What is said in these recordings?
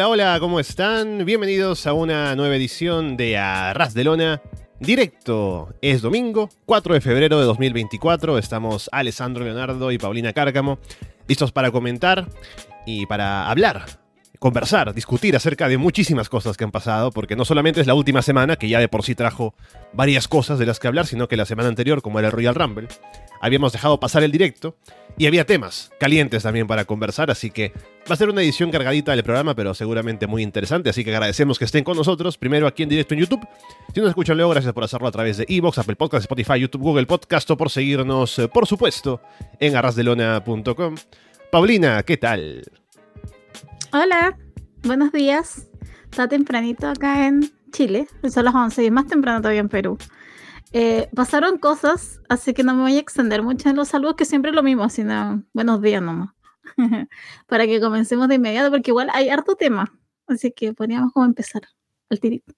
Hola, hola, ¿cómo están? Bienvenidos a una nueva edición de Arras de Lona. Directo, es domingo, 4 de febrero de 2024. Estamos Alessandro Leonardo y Paulina Cárcamo listos para comentar y para hablar, conversar, discutir acerca de muchísimas cosas que han pasado, porque no solamente es la última semana, que ya de por sí trajo varias cosas de las que hablar, sino que la semana anterior, como era el Royal Rumble, habíamos dejado pasar el directo y había temas calientes también para conversar, así que va a ser una edición cargadita del programa, pero seguramente muy interesante, así que agradecemos que estén con nosotros, primero aquí en directo en YouTube. Si nos escuchan luego, gracias por hacerlo a través de Evox, Apple Podcast, Spotify, YouTube, Google Podcast o por seguirnos, eh, por supuesto, en arrasdelona.com. Paulina, ¿qué tal? Hola, buenos días. Está tempranito acá en Chile, son las 11 y más temprano todavía en Perú. Eh, pasaron cosas, así que no me voy a extender mucho en los saludos, que siempre es lo mismo, sino buenos días nomás. Para que comencemos de inmediato, porque igual hay harto tema. Así que podríamos como empezar al tirito.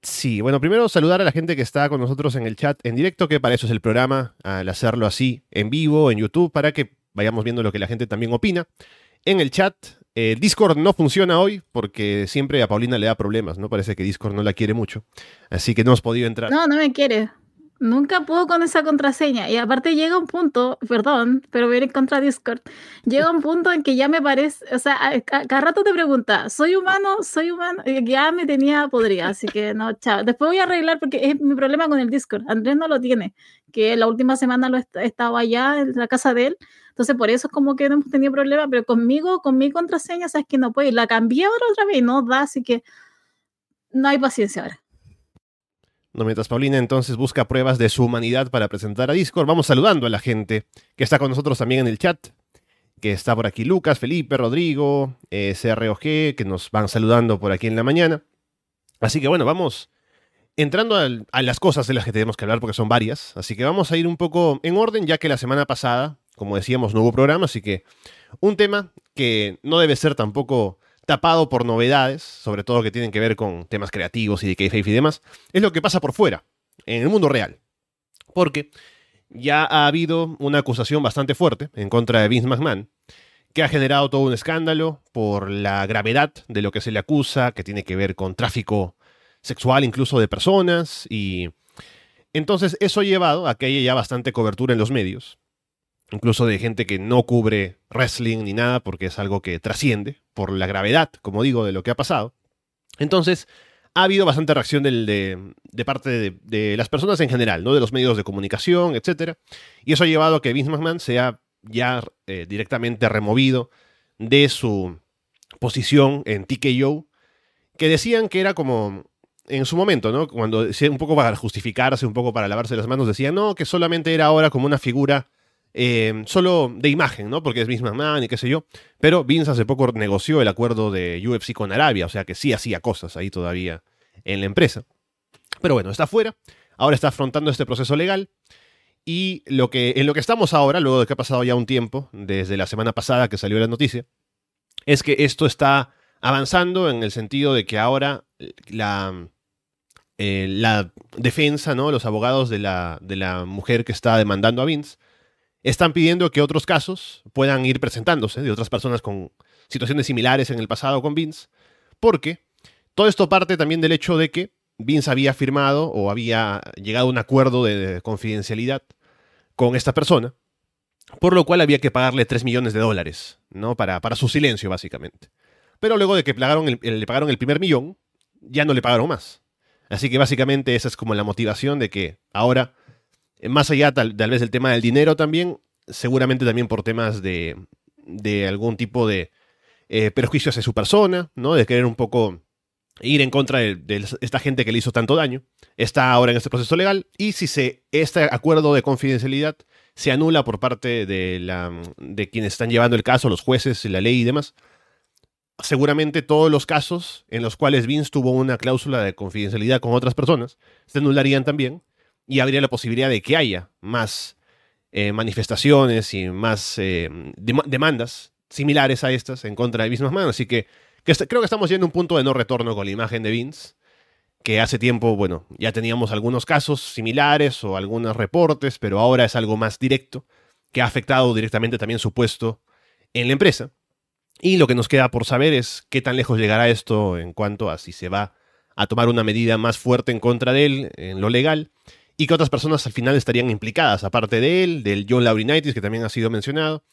Sí, bueno, primero saludar a la gente que está con nosotros en el chat en directo, que para eso es el programa, al hacerlo así en vivo, en YouTube, para que vayamos viendo lo que la gente también opina. En el chat eh, Discord no funciona hoy porque siempre a Paulina le da problemas, ¿no? Parece que Discord no la quiere mucho. Así que no hemos podido entrar. No, no me quiere. Nunca puedo con esa contraseña. Y aparte llega un punto, perdón, pero voy a ir contra Discord. Llega un punto en que ya me parece, o sea, cada rato te pregunta, ¿soy humano? ¿Soy humano? Y ya me tenía podrida, así que no, chao. Después voy a arreglar porque es mi problema con el Discord. Andrés no lo tiene, que la última semana lo he estado allá en la casa de él. Entonces, por eso es como que no hemos tenido problema, pero conmigo, con mi contraseña, sabes que no puede. La cambié ahora otra vez y no da, así que no hay paciencia ahora. No, mientras Paulina entonces busca pruebas de su humanidad para presentar a Discord, vamos saludando a la gente que está con nosotros también en el chat. Que está por aquí Lucas, Felipe, Rodrigo, eh, CROG, que nos van saludando por aquí en la mañana. Así que bueno, vamos entrando a, las cosas de las que tenemos que hablar, porque son varias. Así que vamos a ir un poco en orden, ya que la semana pasada, como decíamos, no hubo programa. Así que un tema que no debe ser tampoco tapado por novedades, sobre todo que tienen que ver con temas creativos y de kayfabe y demás, es lo que pasa por fuera, en el mundo real. Porque ya ha habido una acusación bastante fuerte en contra de Vince McMahon, que ha generado todo un escándalo por la gravedad de lo que se le acusa, que tiene que ver con tráfico sexual incluso de personas, y entonces eso ha llevado a que haya ya bastante cobertura en los medios, incluso de gente que no cubre wrestling ni nada, porque es algo que trasciende por la gravedad, como digo, de lo que ha pasado. Entonces, ha habido bastante reacción de, parte de, las personas en general, ¿no? De los medios de comunicación, etc. Y eso ha llevado a que Vince McMahon sea ya eh, directamente removido de su posición en TKO, que decían que era como en su momento, ¿no? Cuando un poco para justificarse, un poco para lavarse las manos, decían, no, que solamente era ahora como una figura eh, solo de imagen, ¿no? Porque es Vince McMahon y qué sé yo. Pero Vince hace poco negoció el acuerdo de UFC con Arabia, o sea que sí hacía cosas ahí todavía en la empresa. Pero bueno, está fuera. Ahora está afrontando este proceso legal. Y lo que, en lo que estamos ahora, luego de que ha pasado ya un tiempo, desde la semana pasada que salió la noticia, es que esto está avanzando en el sentido de que ahora la, eh, la defensa, ¿no? Los abogados de la, de la mujer que está demandando a Vince están pidiendo que otros casos puedan ir presentándose de otras personas con situaciones similares en el pasado con Vince, porque todo esto parte también del hecho de que Vince había firmado o había llegado a un acuerdo de confidencialidad con esta persona, por lo cual había que pagarle 3 millones de dólares, ¿no? Para, para su silencio, básicamente. Pero luego de que le pagaron el primer millón, ya no le pagaron más. Así que básicamente esa es como la motivación de que ahora más allá tal, vez del tema del dinero también, seguramente también por temas de, de algún tipo de eh, perjuicio hacia su persona, ¿no? De querer un poco ir en contra de, esta gente que le hizo tanto daño. Está ahora en este proceso legal y si se, este acuerdo de confidencialidad se anula por parte de, la, de quienes están llevando el caso, los jueces, la ley y demás, seguramente todos los casos en los cuales Vince tuvo una cláusula de confidencialidad con otras personas se anularían también y habría la posibilidad de que haya más eh, manifestaciones y más eh, demandas similares a estas en contra de mismas manos. Así que, creo que estamos yendo a un punto de no retorno con la imagen de Vince, que hace tiempo, bueno, ya teníamos algunos casos similares o algunos reportes, pero ahora es algo más directo, que ha afectado directamente también su puesto en la empresa. Y lo que nos queda por saber es qué tan lejos llegará esto en cuanto a si se va a tomar una medida más fuerte en contra de él en lo legal y que otras personas al final estarían implicadas, aparte de él, del John Laurinaitis, que también ha sido mencionado,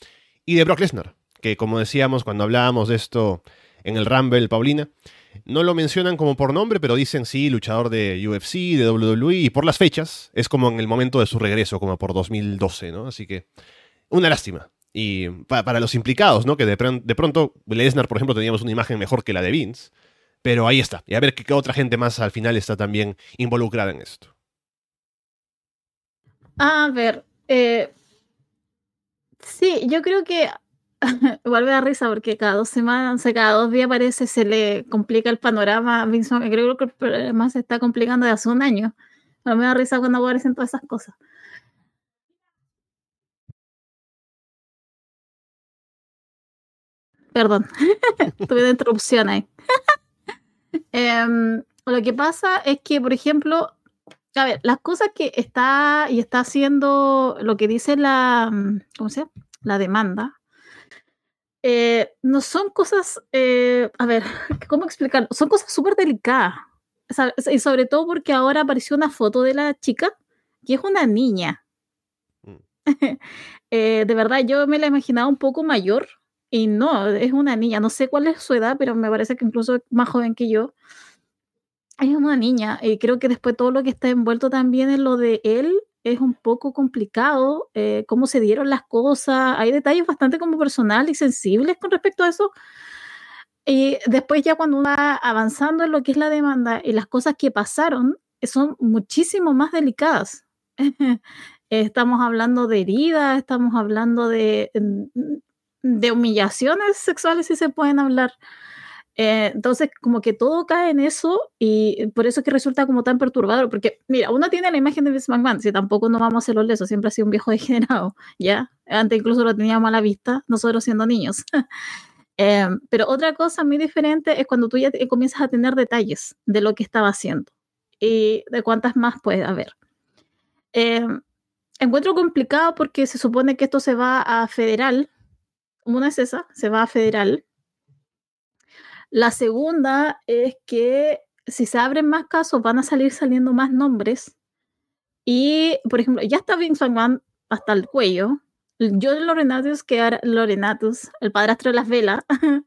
y de Brock Lesnar, que como decíamos cuando hablábamos de esto en el Rumble, Paulina, no lo mencionan como por nombre, pero dicen sí, luchador de UFC, de WWE, y por las fechas, es como en el momento de su regreso, como por 2012, ¿no? Así que, una lástima. Y para los implicados, ¿no? Que de, de pronto, Lesnar, por ejemplo, teníamos una imagen mejor que la de Vince, pero ahí está. Y a ver qué, otra gente más al final está también involucrada en esto. A ver, eh, sí, yo creo que vuelve a risa porque cada dos semanas, o cada dos días parece se le complica el panorama a Vince Creo que el problema se está complicando de hace un año. Pero me da risa cuando aparecen todas esas cosas. Perdón, tuve una interrupción ahí. Em, lo que pasa es que, por ejemplo, a ver, las cosas que está y está haciendo lo que dice la, ¿cómo se llama? La demanda, eh, no son cosas, eh, a ver, ¿cómo explicarlo? Son cosas súper delicadas. Y sobre todo porque ahora apareció una foto de la chica, que es una niña. Mm. Eh, de verdad, yo me la imaginaba un poco mayor y no, es una niña. No sé cuál es su edad, pero me parece que incluso es más joven que yo. Es una niña y creo que después todo lo que está envuelto también en lo de él es un poco complicado eh, cómo se dieron las cosas. Hay detalles bastante como personales y sensibles con respecto a eso. Y después ya cuando uno va avanzando en lo que es la demanda y las cosas que pasaron son muchísimo más delicadas. estamos hablando de heridas, estamos hablando de, de humillaciones sexuales, si se pueden hablar. Eh, entonces, como que todo cae en eso y por eso es que resulta como tan perturbador, porque mira, uno tiene la imagen de Vince McMahon, si tampoco nos vamos a hacerlo leso, siempre ha sido un viejo degenerado, ¿ya? Antes incluso lo teníamos a la vista, nosotros siendo niños. Eh, pero otra cosa muy diferente es cuando tú ya comienzas a tener detalles de lo que estaba haciendo y de cuántas más puede haber. Eh, encuentro complicado porque se supone que esto se va a federal, una es esa, se va a federal, la segunda es que si se abren más casos van a salir saliendo más nombres. Y, por ejemplo, ya está Vince McMahon hasta el cuello. Yo Lorenatus, que era Lorenatus, el padrastro de las velas,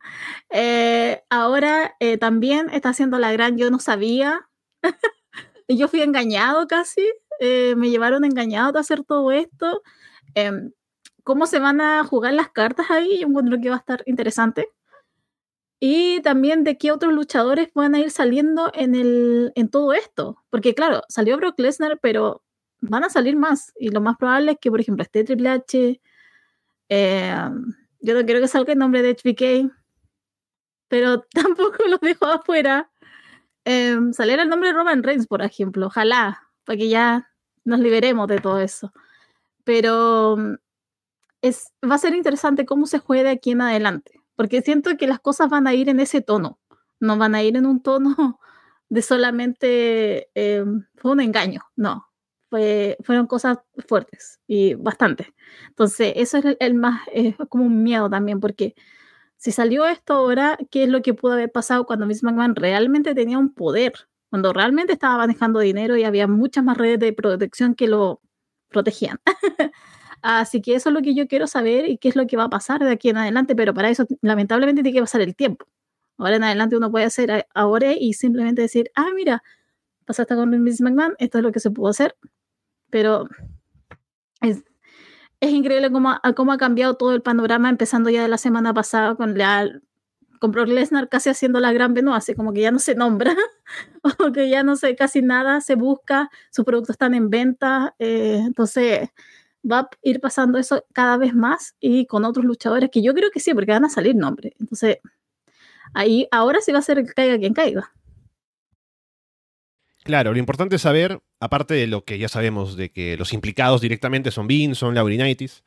eh, ahora eh, también está haciendo la gran yo no sabía. yo fui engañado casi, eh, me llevaron engañado a hacer todo esto. Em, ¿Cómo se van a jugar las cartas ahí? Yo encuentro que va a estar interesante y también de qué otros luchadores van a ir saliendo en, el, en todo esto. Porque claro, salió Brock Lesnar, pero van a salir más. Y lo más probable es que, por ejemplo, esté Triple H. Eh, yo no quiero que salga el nombre de HBK, pero tampoco lo dejo afuera. Eh, saliera el nombre de Roman Reigns, por ejemplo. Ojalá, para que ya nos liberemos de todo eso. Pero es, va a ser interesante cómo se juegue aquí en adelante porque siento que las cosas van a ir en ese tono, no van a ir en un tono de solamente eh, fue un engaño, no, fue, fueron cosas fuertes y bastante. Entonces, eso es el, más, es como un miedo también, porque si salió esto ahora, ¿qué es lo que pudo haber pasado cuando Miss McMahon realmente tenía un poder? Cuando realmente estaba manejando dinero y había muchas más redes de protección que lo protegían. Así que eso es lo que yo quiero saber y qué es lo que va a pasar de aquí en adelante, pero para eso lamentablemente tiene que pasar el tiempo. Ahora en adelante uno puede hacer ahora y simplemente decir, ah, mira, pasaste con Miss McMahon, esto es lo que se pudo hacer, pero es, es increíble cómo, cómo ha cambiado todo el panorama, empezando ya de la semana pasada con la con Brock Lesnar casi haciendo la gran Benoit, así como que ya no se nombra, o que ya no sé, casi nada se busca, sus productos están en venta, eh, entonces va a ir pasando eso cada vez más y con otros luchadores que yo creo que sí, porque van a salir nombres. Entonces, ahí ahora sí va a ser que caiga quien caiga. Claro, lo importante es saber, aparte de lo que ya sabemos de que los implicados directamente son Bean, son Laurinaitis,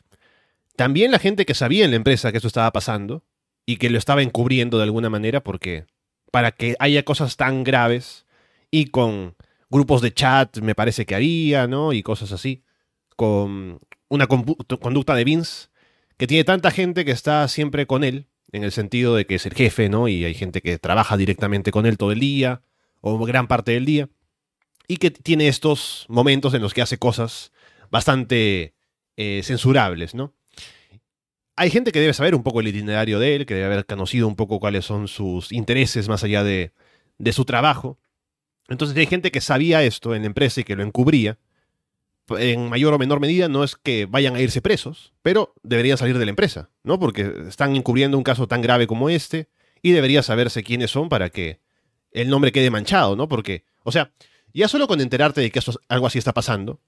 también la gente que sabía en la empresa que eso estaba pasando y que lo estaba encubriendo de alguna manera porque para que haya cosas tan graves y con grupos de chat me parece que haría, ¿no? Y cosas así con una conducta de Vince que tiene tanta gente que está siempre con él en el sentido de que es el jefe, ¿no? Y hay gente que trabaja directamente con él todo el día, o gran parte del día, y que tiene estos momentos en los que hace cosas bastante eh, censurables, ¿no? Hay gente que debe saber un poco el itinerario de él, que debe haber conocido un poco cuáles son sus intereses más allá de, de su trabajo. Entonces hay gente que sabía esto en la empresa y que lo encubría. En mayor o menor medida no es que vayan a irse presos, pero deberían salir de la empresa, ¿no? Porque están encubriendo un caso tan grave como este y debería saberse quiénes son para que el nombre quede manchado, ¿no? Porque, o sea, ya solo con enterarte de que algo así está pasando,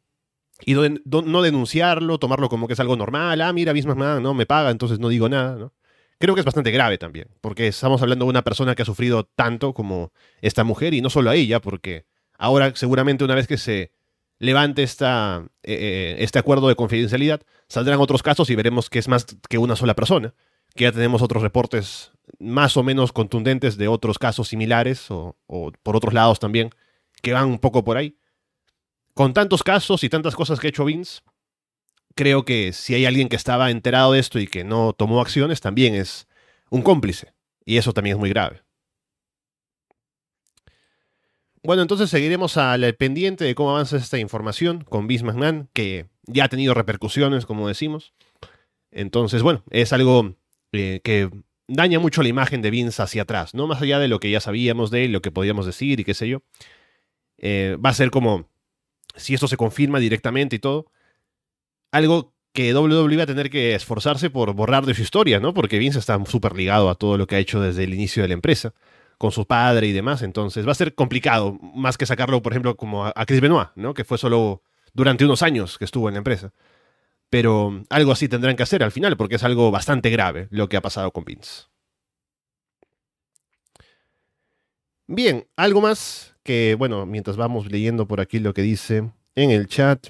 y no denunciarlo, tomarlo como que es algo normal, ah, mira, misma no me paga, entonces no digo nada, ¿no? Creo que es bastante grave también, porque estamos hablando de una persona que ha sufrido tanto como esta mujer, y no solo a ella, porque ahora seguramente una vez que se levante esta, eh, eh, este acuerdo de confidencialidad, saldrán otros casos y veremos que es más que una sola persona, que ya tenemos otros reportes más o menos contundentes de otros casos similares o, o por otros lados también, que van un poco por ahí con tantos casos y tantas cosas que ha hecho Vince, creo que si hay alguien que estaba enterado de esto y que no tomó acciones, también es un cómplice. Y eso también es muy grave. Bueno, entonces seguiremos al pendiente de cómo avanza esta información con McMahon, que ya ha tenido repercusiones, como decimos. Entonces, bueno, es algo eh, que daña mucho la imagen de Vince hacia atrás, ¿no? Más allá de lo que ya sabíamos de él, lo que podíamos decir y qué sé yo. Eh, va a ser como si esto se confirma directamente y todo, algo que WWE va a tener que esforzarse por borrar de su historia, ¿no? Porque Vince está súper ligado a todo lo que ha hecho desde el inicio de la empresa, con su padre y demás, entonces va a ser complicado, más que sacarlo, por ejemplo, como a Chris Benoit, ¿no? Que fue solo durante unos años que estuvo en la empresa. Pero algo así tendrán que hacer al final, porque es algo bastante grave lo que ha pasado con Vince. Bien, algo más que, bueno, mientras vamos leyendo por aquí lo que dice en el chat.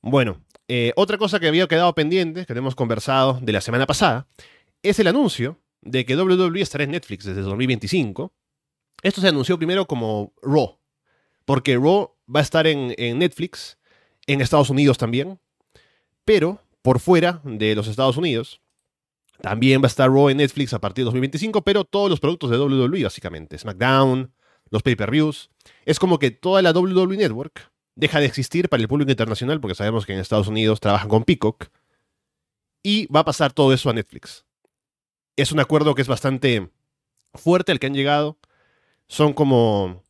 Bueno, eh, otra cosa que había quedado pendiente, que hemos conversado de la semana pasada, es el anuncio de que WWE estará en Netflix desde 2025. Esto se anunció primero como Raw, porque Raw va a estar en, Netflix, en Estados Unidos también, pero por fuera de los Estados Unidos. También va a estar Raw en Netflix a partir de 2025, pero todos los productos de WWE, básicamente. SmackDown, los pay-per-views. Es como que toda la WWE Network deja de existir para el público internacional, porque sabemos que en Estados Unidos trabajan con Peacock, y va a pasar todo eso a Netflix. Es un acuerdo que es bastante fuerte al que han llegado. Son como...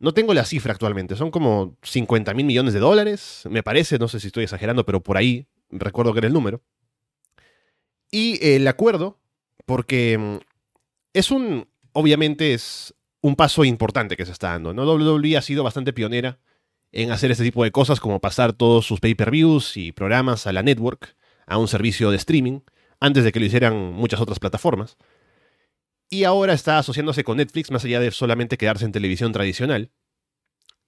No tengo la cifra actualmente, son como 50 mil millones de dólares, me parece, no sé si estoy exagerando, pero por ahí recuerdo que era el número. Y el acuerdo, porque mm, es un, obviamente es un paso importante que se está dando. ¿no? WWE ha sido bastante pionera en hacer este tipo de cosas, como pasar todos sus pay-per-views y programas a la network, a un servicio de streaming, antes de que lo hicieran muchas otras plataformas. Y ahora está asociándose con Netflix más allá de solamente quedarse en televisión tradicional.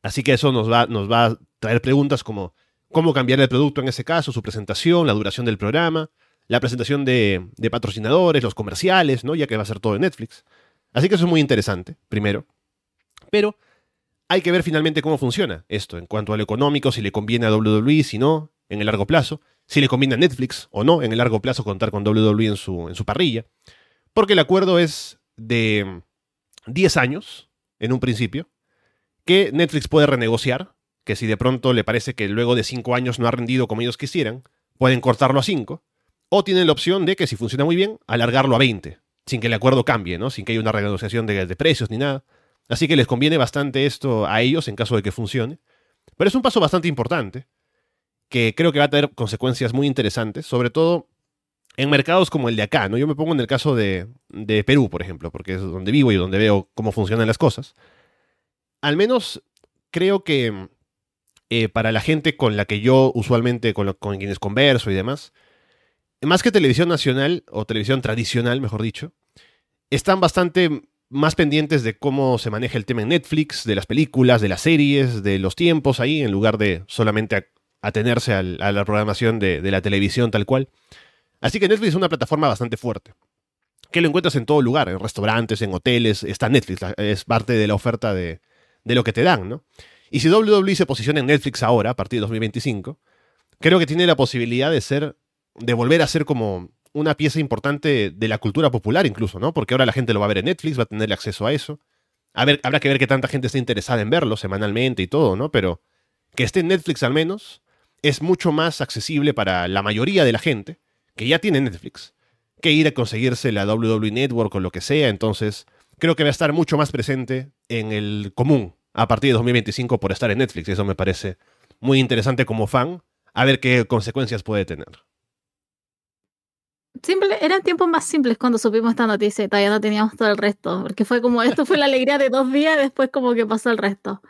Así que eso nos va, a traer preguntas como cómo cambiar el producto en ese caso, su presentación, la duración del programa, la presentación de, de patrocinadores, los comerciales, ¿no? ya que va a ser todo en Netflix. Así que eso es muy interesante, primero. Pero hay que ver finalmente cómo funciona esto en cuanto a lo económico, si le conviene a WWE, si no, en el largo plazo, si le conviene a Netflix o no, en el largo plazo contar con WWE en su, en su parrilla. Porque el acuerdo es de 10 años, en un principio, que Netflix puede renegociar, que si de pronto le parece que luego de 5 años no ha rendido como ellos quisieran, pueden cortarlo a 5, o tienen la opción de que si funciona muy bien, alargarlo a 20, sin que el acuerdo cambie, ¿no? Sin que haya una renegociación de precios ni nada. Así que les conviene bastante esto a ellos en caso de que funcione. Pero es un paso bastante importante, que creo que va a tener consecuencias muy interesantes, sobre todo en mercados como el de acá, ¿no? Yo me pongo en el caso de, de Perú, por ejemplo, porque es donde vivo y donde veo cómo funcionan las cosas. Al menos creo que eh, para la gente con la que yo usualmente, con, con quienes converso y demás, más que televisión nacional, o televisión tradicional, mejor dicho, están bastante más pendientes de cómo se maneja el tema en Netflix, de las películas, de las series, de los tiempos ahí, en lugar de solamente atenerse a la programación de, la televisión tal cual. Así que Netflix es una plataforma bastante fuerte, que lo encuentras en todo lugar, en restaurantes, en hoteles, está Netflix, es parte de la oferta de, de lo que te dan, ¿no? Y si WWE se posiciona en Netflix ahora, a partir de 2025, creo que tiene la posibilidad de ser, de volver a ser como una pieza importante de la cultura popular incluso, ¿no? Porque ahora la gente lo va a ver en Netflix, va a tener acceso a eso. A ver, habrá que ver que tanta gente está interesada en verlo semanalmente y todo, ¿no? Pero que esté en Netflix al menos es mucho más accesible para la mayoría de la gente que ya tiene Netflix que ir a conseguirse la WWE Network o lo que sea. Entonces, creo que va a estar mucho más presente en el común a partir de 2025 por estar en Netflix. Eso me parece muy interesante como fan, a ver qué consecuencias puede tener. Simple, eran tiempos más simples cuando supimos esta noticia y todavía no teníamos todo el resto, porque fue como, esto fue la alegría de dos días, después como que pasó el resto.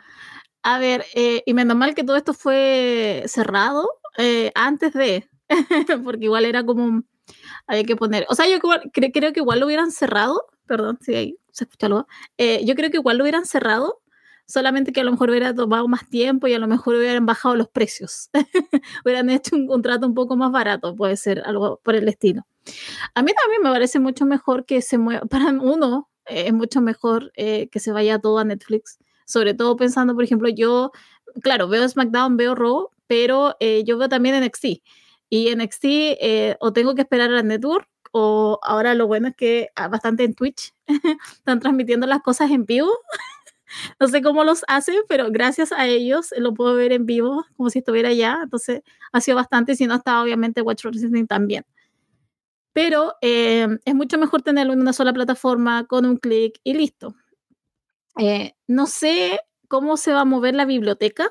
A ver, eh, y menos mal que todo esto fue cerrado eh, antes de, porque igual era como, había que poner, o sea, yo creo que igual lo hubieran cerrado, perdón, si ahí se escucha algo, eh, yo creo que igual lo hubieran cerrado solamente que a lo mejor hubiera tomado más tiempo y a lo mejor hubieran bajado los precios. hubieran hecho un contrato un poco más barato, puede ser algo por el estilo. A mí también me parece mucho mejor que se mueva, para uno eh, es mucho mejor eh, que se vaya todo a Netflix, sobre todo pensando, por ejemplo, yo, claro, veo SmackDown, veo Raw, pero eh, yo veo también NXT. Y NXT o tengo que esperar a la network o ahora lo bueno es que ah, bastante en Twitch están transmitiendo las cosas en vivo no sé cómo los hacen, pero gracias a ellos lo puedo ver en vivo como si estuviera allá. Entonces ha sido bastante, si no está obviamente Watch Wrestling también. Pero eh, es mucho mejor tenerlo en una sola plataforma con un clic y listo. Eh, no sé cómo se va a mover la biblioteca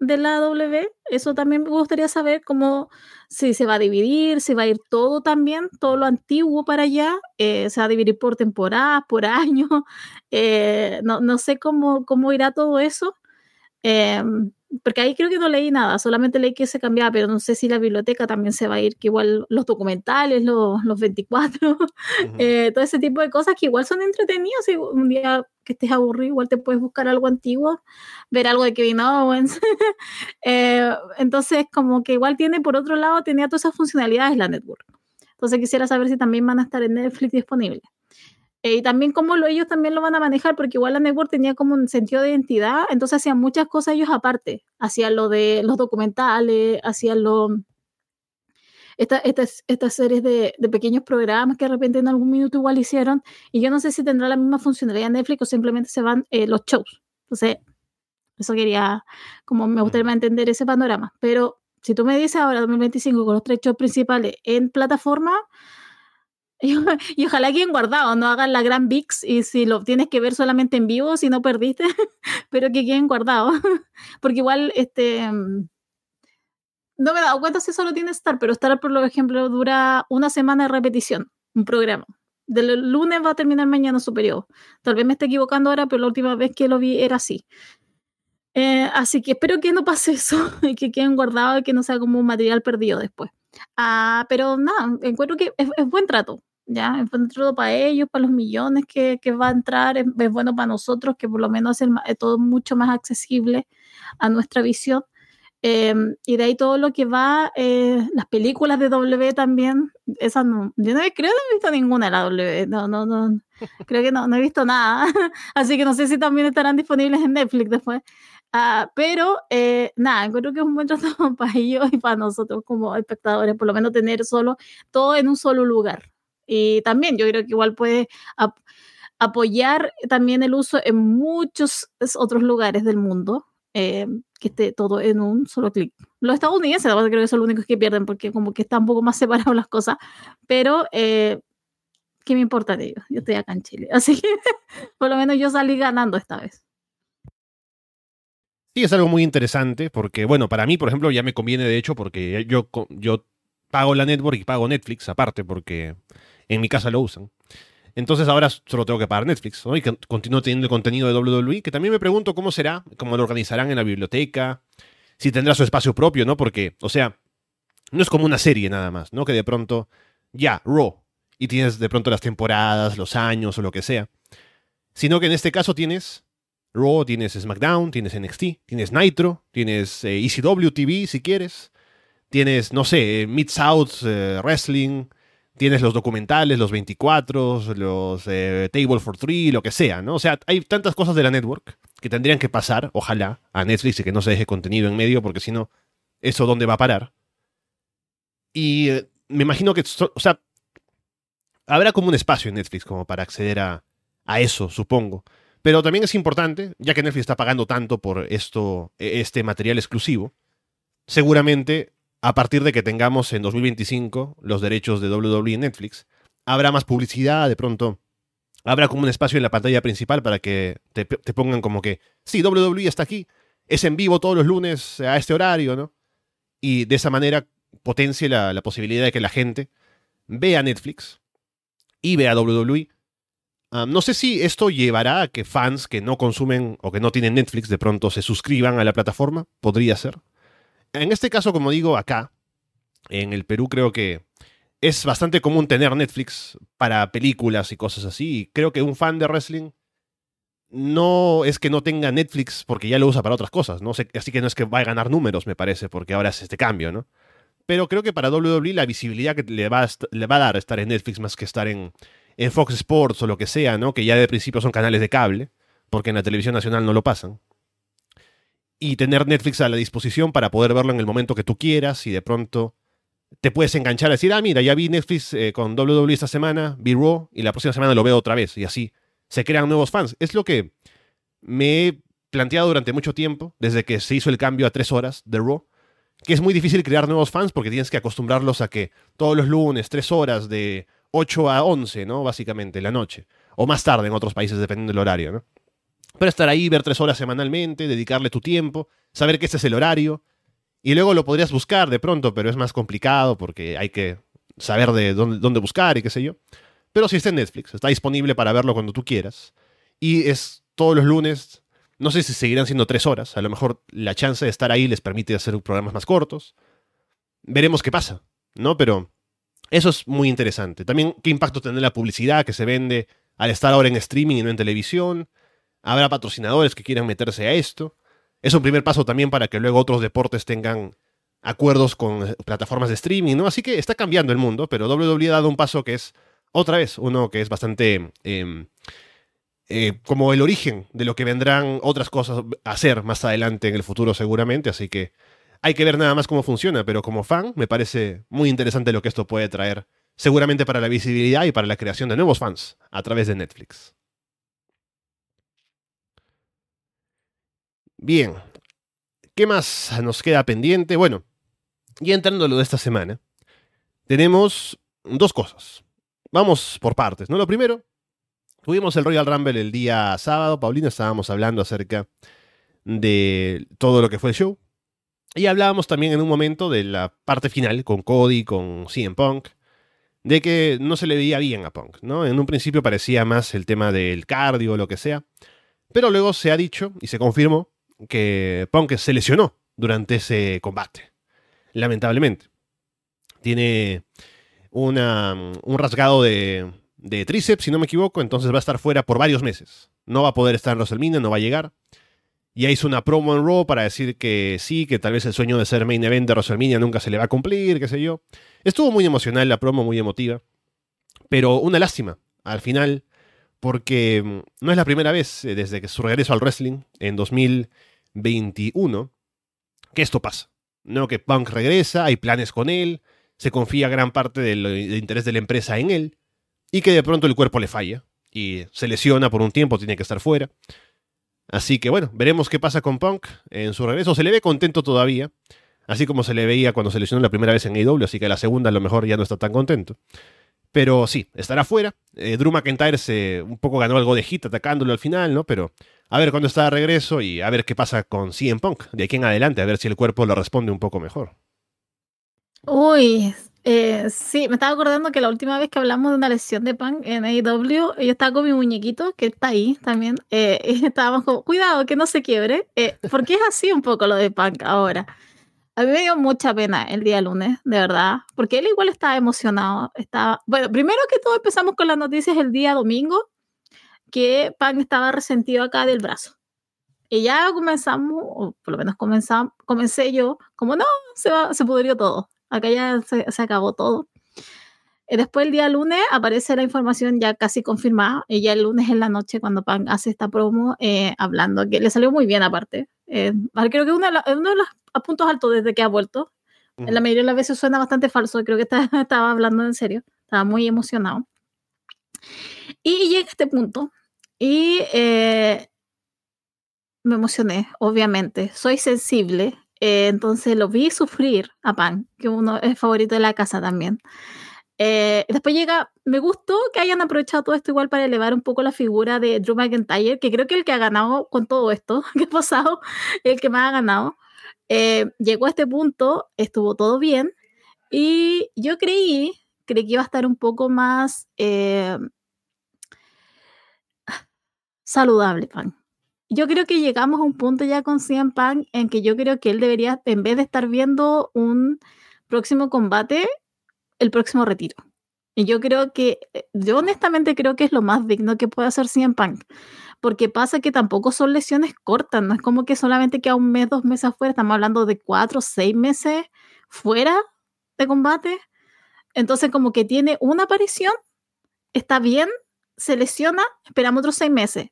de la W. Eso también me gustaría saber cómo, si se va a dividir, si va a ir todo también, todo lo antiguo para allá, eh, se va a dividir por temporada, por año, eh, no, no, sé cómo, cómo irá todo eso. Porque ahí creo que no leí nada, solamente leí que se cambiaba, pero no sé si la biblioteca también se va a ir, que igual los documentales, los, los 24, eh, todo ese tipo de cosas que igual son entretenidos. Si un día que estés aburrido, igual te puedes buscar algo antiguo, ver algo de Kevin Owens. eh, entonces, como que igual tiene, por otro lado, tenía todas esas funcionalidades la network. Entonces quisiera saber si también van a estar en Netflix disponibles. Eh, y también cómo lo, ellos también lo van a manejar, porque igual la network tenía como un sentido de identidad, entonces hacían muchas cosas ellos aparte, hacían lo de los documentales, hacían lo... Estas esta, series de, de, pequeños programas que de repente en algún minuto igual hicieron, y yo no sé si tendrá la misma funcionalidad Netflix o simplemente se van eh, los shows. Entonces, eso quería, como me gustaría entender ese panorama. Pero si tú me dices ahora 2025 con los tres shows principales en plataforma, y, ojalá queden guardados, no hagan la gran VIX y si lo tienes que ver solamente en vivo, si no perdiste, pero que queden guardados. Porque igual, este, mm, no me he dado cuenta si solo tiene Star, pero Star, por ejemplo, dura una semana de repetición, un programa. Del lunes va a terminar mañana su periodo. Tal vez me esté equivocando ahora, pero la última vez que lo vi era así. Eh, así que espero que no pase eso y que queden guardados y que no sea como un material perdido después. Ah, pero nada, encuentro que es, buen trato, ¿ya? Es buen trato para ellos, para los millones que, que va a entrar, es, bueno para nosotros, que por lo menos es todo mucho más accesible a nuestra visión. Em, y de ahí todo lo que va, eh, las películas de W también, esas no, yo no creo que no he visto ninguna de la W, no, no, no, creo que no, no he visto nada, así que no sé si también estarán disponibles en Netflix después. Ah, pero eh, nada, creo que es un buen trato para ellos y para nosotros como espectadores, por lo menos tener solo todo en un solo lugar. Y también yo creo que igual puede apoyar también el uso en muchos otros lugares del mundo, eh, que esté todo en un solo clic. Los estadounidenses creo que son los únicos que pierden porque como que están un poco más separados las cosas, pero eh, ¿qué me importa de ellos? Yo estoy acá en Chile, así que por lo menos yo salí ganando esta vez. Sí, es algo muy interesante porque, bueno, para mí, por ejemplo, ya me conviene de hecho porque yo, yo pago la network y pago Netflix aparte porque en mi casa lo usan. Entonces ahora solo tengo que pagar Netflix ¿no? y continúo teniendo el contenido de WWE, que también me pregunto cómo será, cómo lo organizarán en la biblioteca, si tendrá su espacio propio, ¿no? Porque, o sea, no es como una serie nada más, ¿no? Que de pronto, ya, Raw, y tienes de pronto las temporadas, los años o lo que sea. Sino que en este caso tienes Raw, tienes SmackDown, tienes NXT, tienes Nitro, tienes ECW eh, e TV si quieres, tienes, no sé, eh, Mid-South eh, Wrestling, tienes los documentales, los 24, los Table for Three, lo que sea, ¿no? O sea, hay tantas cosas de la network que tendrían que pasar, ojalá, a Netflix y que no se deje contenido en medio, porque si no, ¿eso dónde va a parar? Y me imagino que, o sea, habrá como un espacio en Netflix como para acceder a, a eso, supongo. Pero también es importante, ya que Netflix está pagando tanto por esto, e, este material exclusivo, seguramente a partir de que tengamos en 2025 los derechos de WWE en Netflix, habrá más publicidad, de pronto habrá como un espacio en la pantalla principal para que te, pongan como que, sí, WWE está aquí, es en vivo todos los lunes a este horario, ¿no? Y de esa manera potencie la, la posibilidad de que la gente vea Netflix y vea WWE. No sé si esto llevará a que fans que no consumen o que no tienen Netflix de pronto se suscriban a la plataforma. Podría ser. En este caso, como digo, acá, en el Perú creo que es bastante común tener Netflix para películas y cosas así. Y creo que un fan de wrestling no es que no tenga Netflix porque ya lo usa para otras cosas, ¿no? Así que no es que va a ganar números, me parece, porque ahora es este cambio, ¿no? Pero creo que para WWE la visibilidad que le va a, le va a dar estar en Netflix más que estar en, en Fox Sports o lo que sea, ¿no? Que ya de principio son canales de cable, porque en la televisión nacional no lo pasan. Y tener Netflix a la disposición para poder verlo en el momento que tú quieras y de pronto te puedes enganchar a decir, ah, mira, ya vi Netflix eh, con WWE esta semana, vi Raw y la próxima semana lo veo otra vez y así se crean nuevos fans. Es lo que me he planteado durante mucho tiempo, desde que se hizo el cambio a tres horas de Raw, que es muy difícil crear nuevos fans porque tienes que acostumbrarlos a que todos los lunes, tres horas de 8 a 11, ¿no? Básicamente, la noche. O más tarde en otros países, dependiendo del horario, ¿no? Pero estar ahí, ver tres horas semanalmente, dedicarle tu tiempo, saber que ese es el horario. Y luego lo podrías buscar de pronto, pero es más complicado porque hay que saber de dónde, dónde buscar y qué sé yo. Pero si está en Netflix, está disponible para verlo cuando tú quieras. Y es todos los lunes. No sé si seguirán siendo tres horas. A lo mejor la chance de estar ahí les permite hacer programas más cortos. Veremos qué pasa, ¿no? Pero eso es muy interesante. También qué impacto tendrá la publicidad que se vende al estar ahora en streaming y no en televisión. Habrá patrocinadores que quieran meterse a esto. Es un primer paso también para que luego otros deportes tengan acuerdos con plataformas de streaming, ¿no? Así que está cambiando el mundo, pero WWE ha dado un paso que es otra vez, uno que es bastante em, eh, como el origen de lo que vendrán otras cosas a hacer más adelante en el futuro seguramente, así que hay que ver nada más cómo funciona, pero como fan me parece muy interesante lo que esto puede traer, seguramente para la visibilidad y para la creación de nuevos fans a través de Netflix. Bien, ¿qué más nos queda pendiente? Bueno, y entrando lo de esta semana, tenemos dos cosas. Vamos por partes, ¿no? Lo primero, tuvimos el Royal Rumble el día sábado. Paulina, estábamos hablando acerca de todo lo que fue el show. Y hablábamos también en un momento de la parte final con Cody, con CM Punk, de que no se le veía bien a Punk, ¿no? En un principio parecía más el tema del cardio o lo que sea, pero luego se ha dicho y se confirmó que Punk se lesionó durante ese combate, lamentablemente. Tiene un rasgado de, tríceps, si no me equivoco, entonces va a estar fuera por varios meses. No va a poder estar en WrestleMania, no va a llegar. Ya hizo una promo en Raw para decir que sí, que tal vez el sueño de ser main event de WrestleMania nunca se le va a cumplir, qué sé yo. Estuvo muy emocional la promo, muy emotiva. Pero una lástima, al final, porque mm, no es la primera vez eh, desde que su regreso al wrestling en 2021 que esto pasa. No, que Punk regresa, hay planes con él, se confía gran parte del, interés de la empresa en él y que de pronto el cuerpo le falla y se lesiona por un tiempo, tiene que estar fuera. Así que bueno, veremos qué pasa con Punk en su regreso. Se le ve contento todavía, así como se le veía cuando se lesionó la primera vez en AEW, así que la segunda a lo mejor ya no está tan contento. Pero sí, estará fuera. Eh, Drew McIntyre se un poco ganó algo de hit atacándolo al final, ¿no? Pero a ver cuándo está de regreso y a ver qué pasa con CM Punk de aquí en adelante, a ver si el cuerpo lo responde un poco mejor. Uy, eh, sí, me estaba acordando que la última vez que hablamos de una lesión de Punk en AEW, yo estaba con mi muñequito, que está ahí también, eh, y estábamos como, cuidado, que no se quiebre, eh, porque es así un poco lo de Punk ahora. A mí me dio mucha pena el día lunes, de verdad, porque él igual estaba emocionado. Estaba... Bueno, primero que todo empezamos con las noticias el día domingo, que Punk estaba resentido acá del brazo. Y ya comenzamos, o por lo menos comenzamos, comencé yo, como no, se, va, se pudrió todo acá ya se, acabó todo. Eh, después el día lunes aparece la información ya casi confirmada, y ya el lunes en la noche cuando Pan hace esta promo, eh, hablando, que le salió muy bien aparte. Eh, creo que uno de, uno de los puntos altos desde que ha vuelto. En la mayoría de las veces suena bastante falso, creo que estaba hablando en serio, estaba muy emocionado. Y llega este punto y eh, me emocioné, obviamente. Soy sensible, eh, entonces lo vi sufrir a Pan, que uno es favorito de la casa también. Eh, después llega, me gustó que hayan aprovechado todo esto igual para elevar un poco la figura de Drew McIntyre, que creo que el que ha ganado con todo esto que ha pasado, el que más ha ganado. Eh, llegó a este punto, estuvo todo bien y yo creí, creí que iba a estar un poco más saludable, Pan. Yo creo que llegamos a un punto ya con CM Punk en que yo creo que él debería, en vez de estar viendo un próximo combate, el próximo retiro. Y yo creo que, eh, yo honestamente creo que es lo más digno que puede hacer CM Punk. Porque pasa que tampoco son lesiones cortas, no es como que solamente queda un mes, dos meses afuera, estamos hablando de cuatro, seis meses fuera de combate. Entonces, como que tiene una aparición, está bien, se lesiona, esperamos otros seis meses.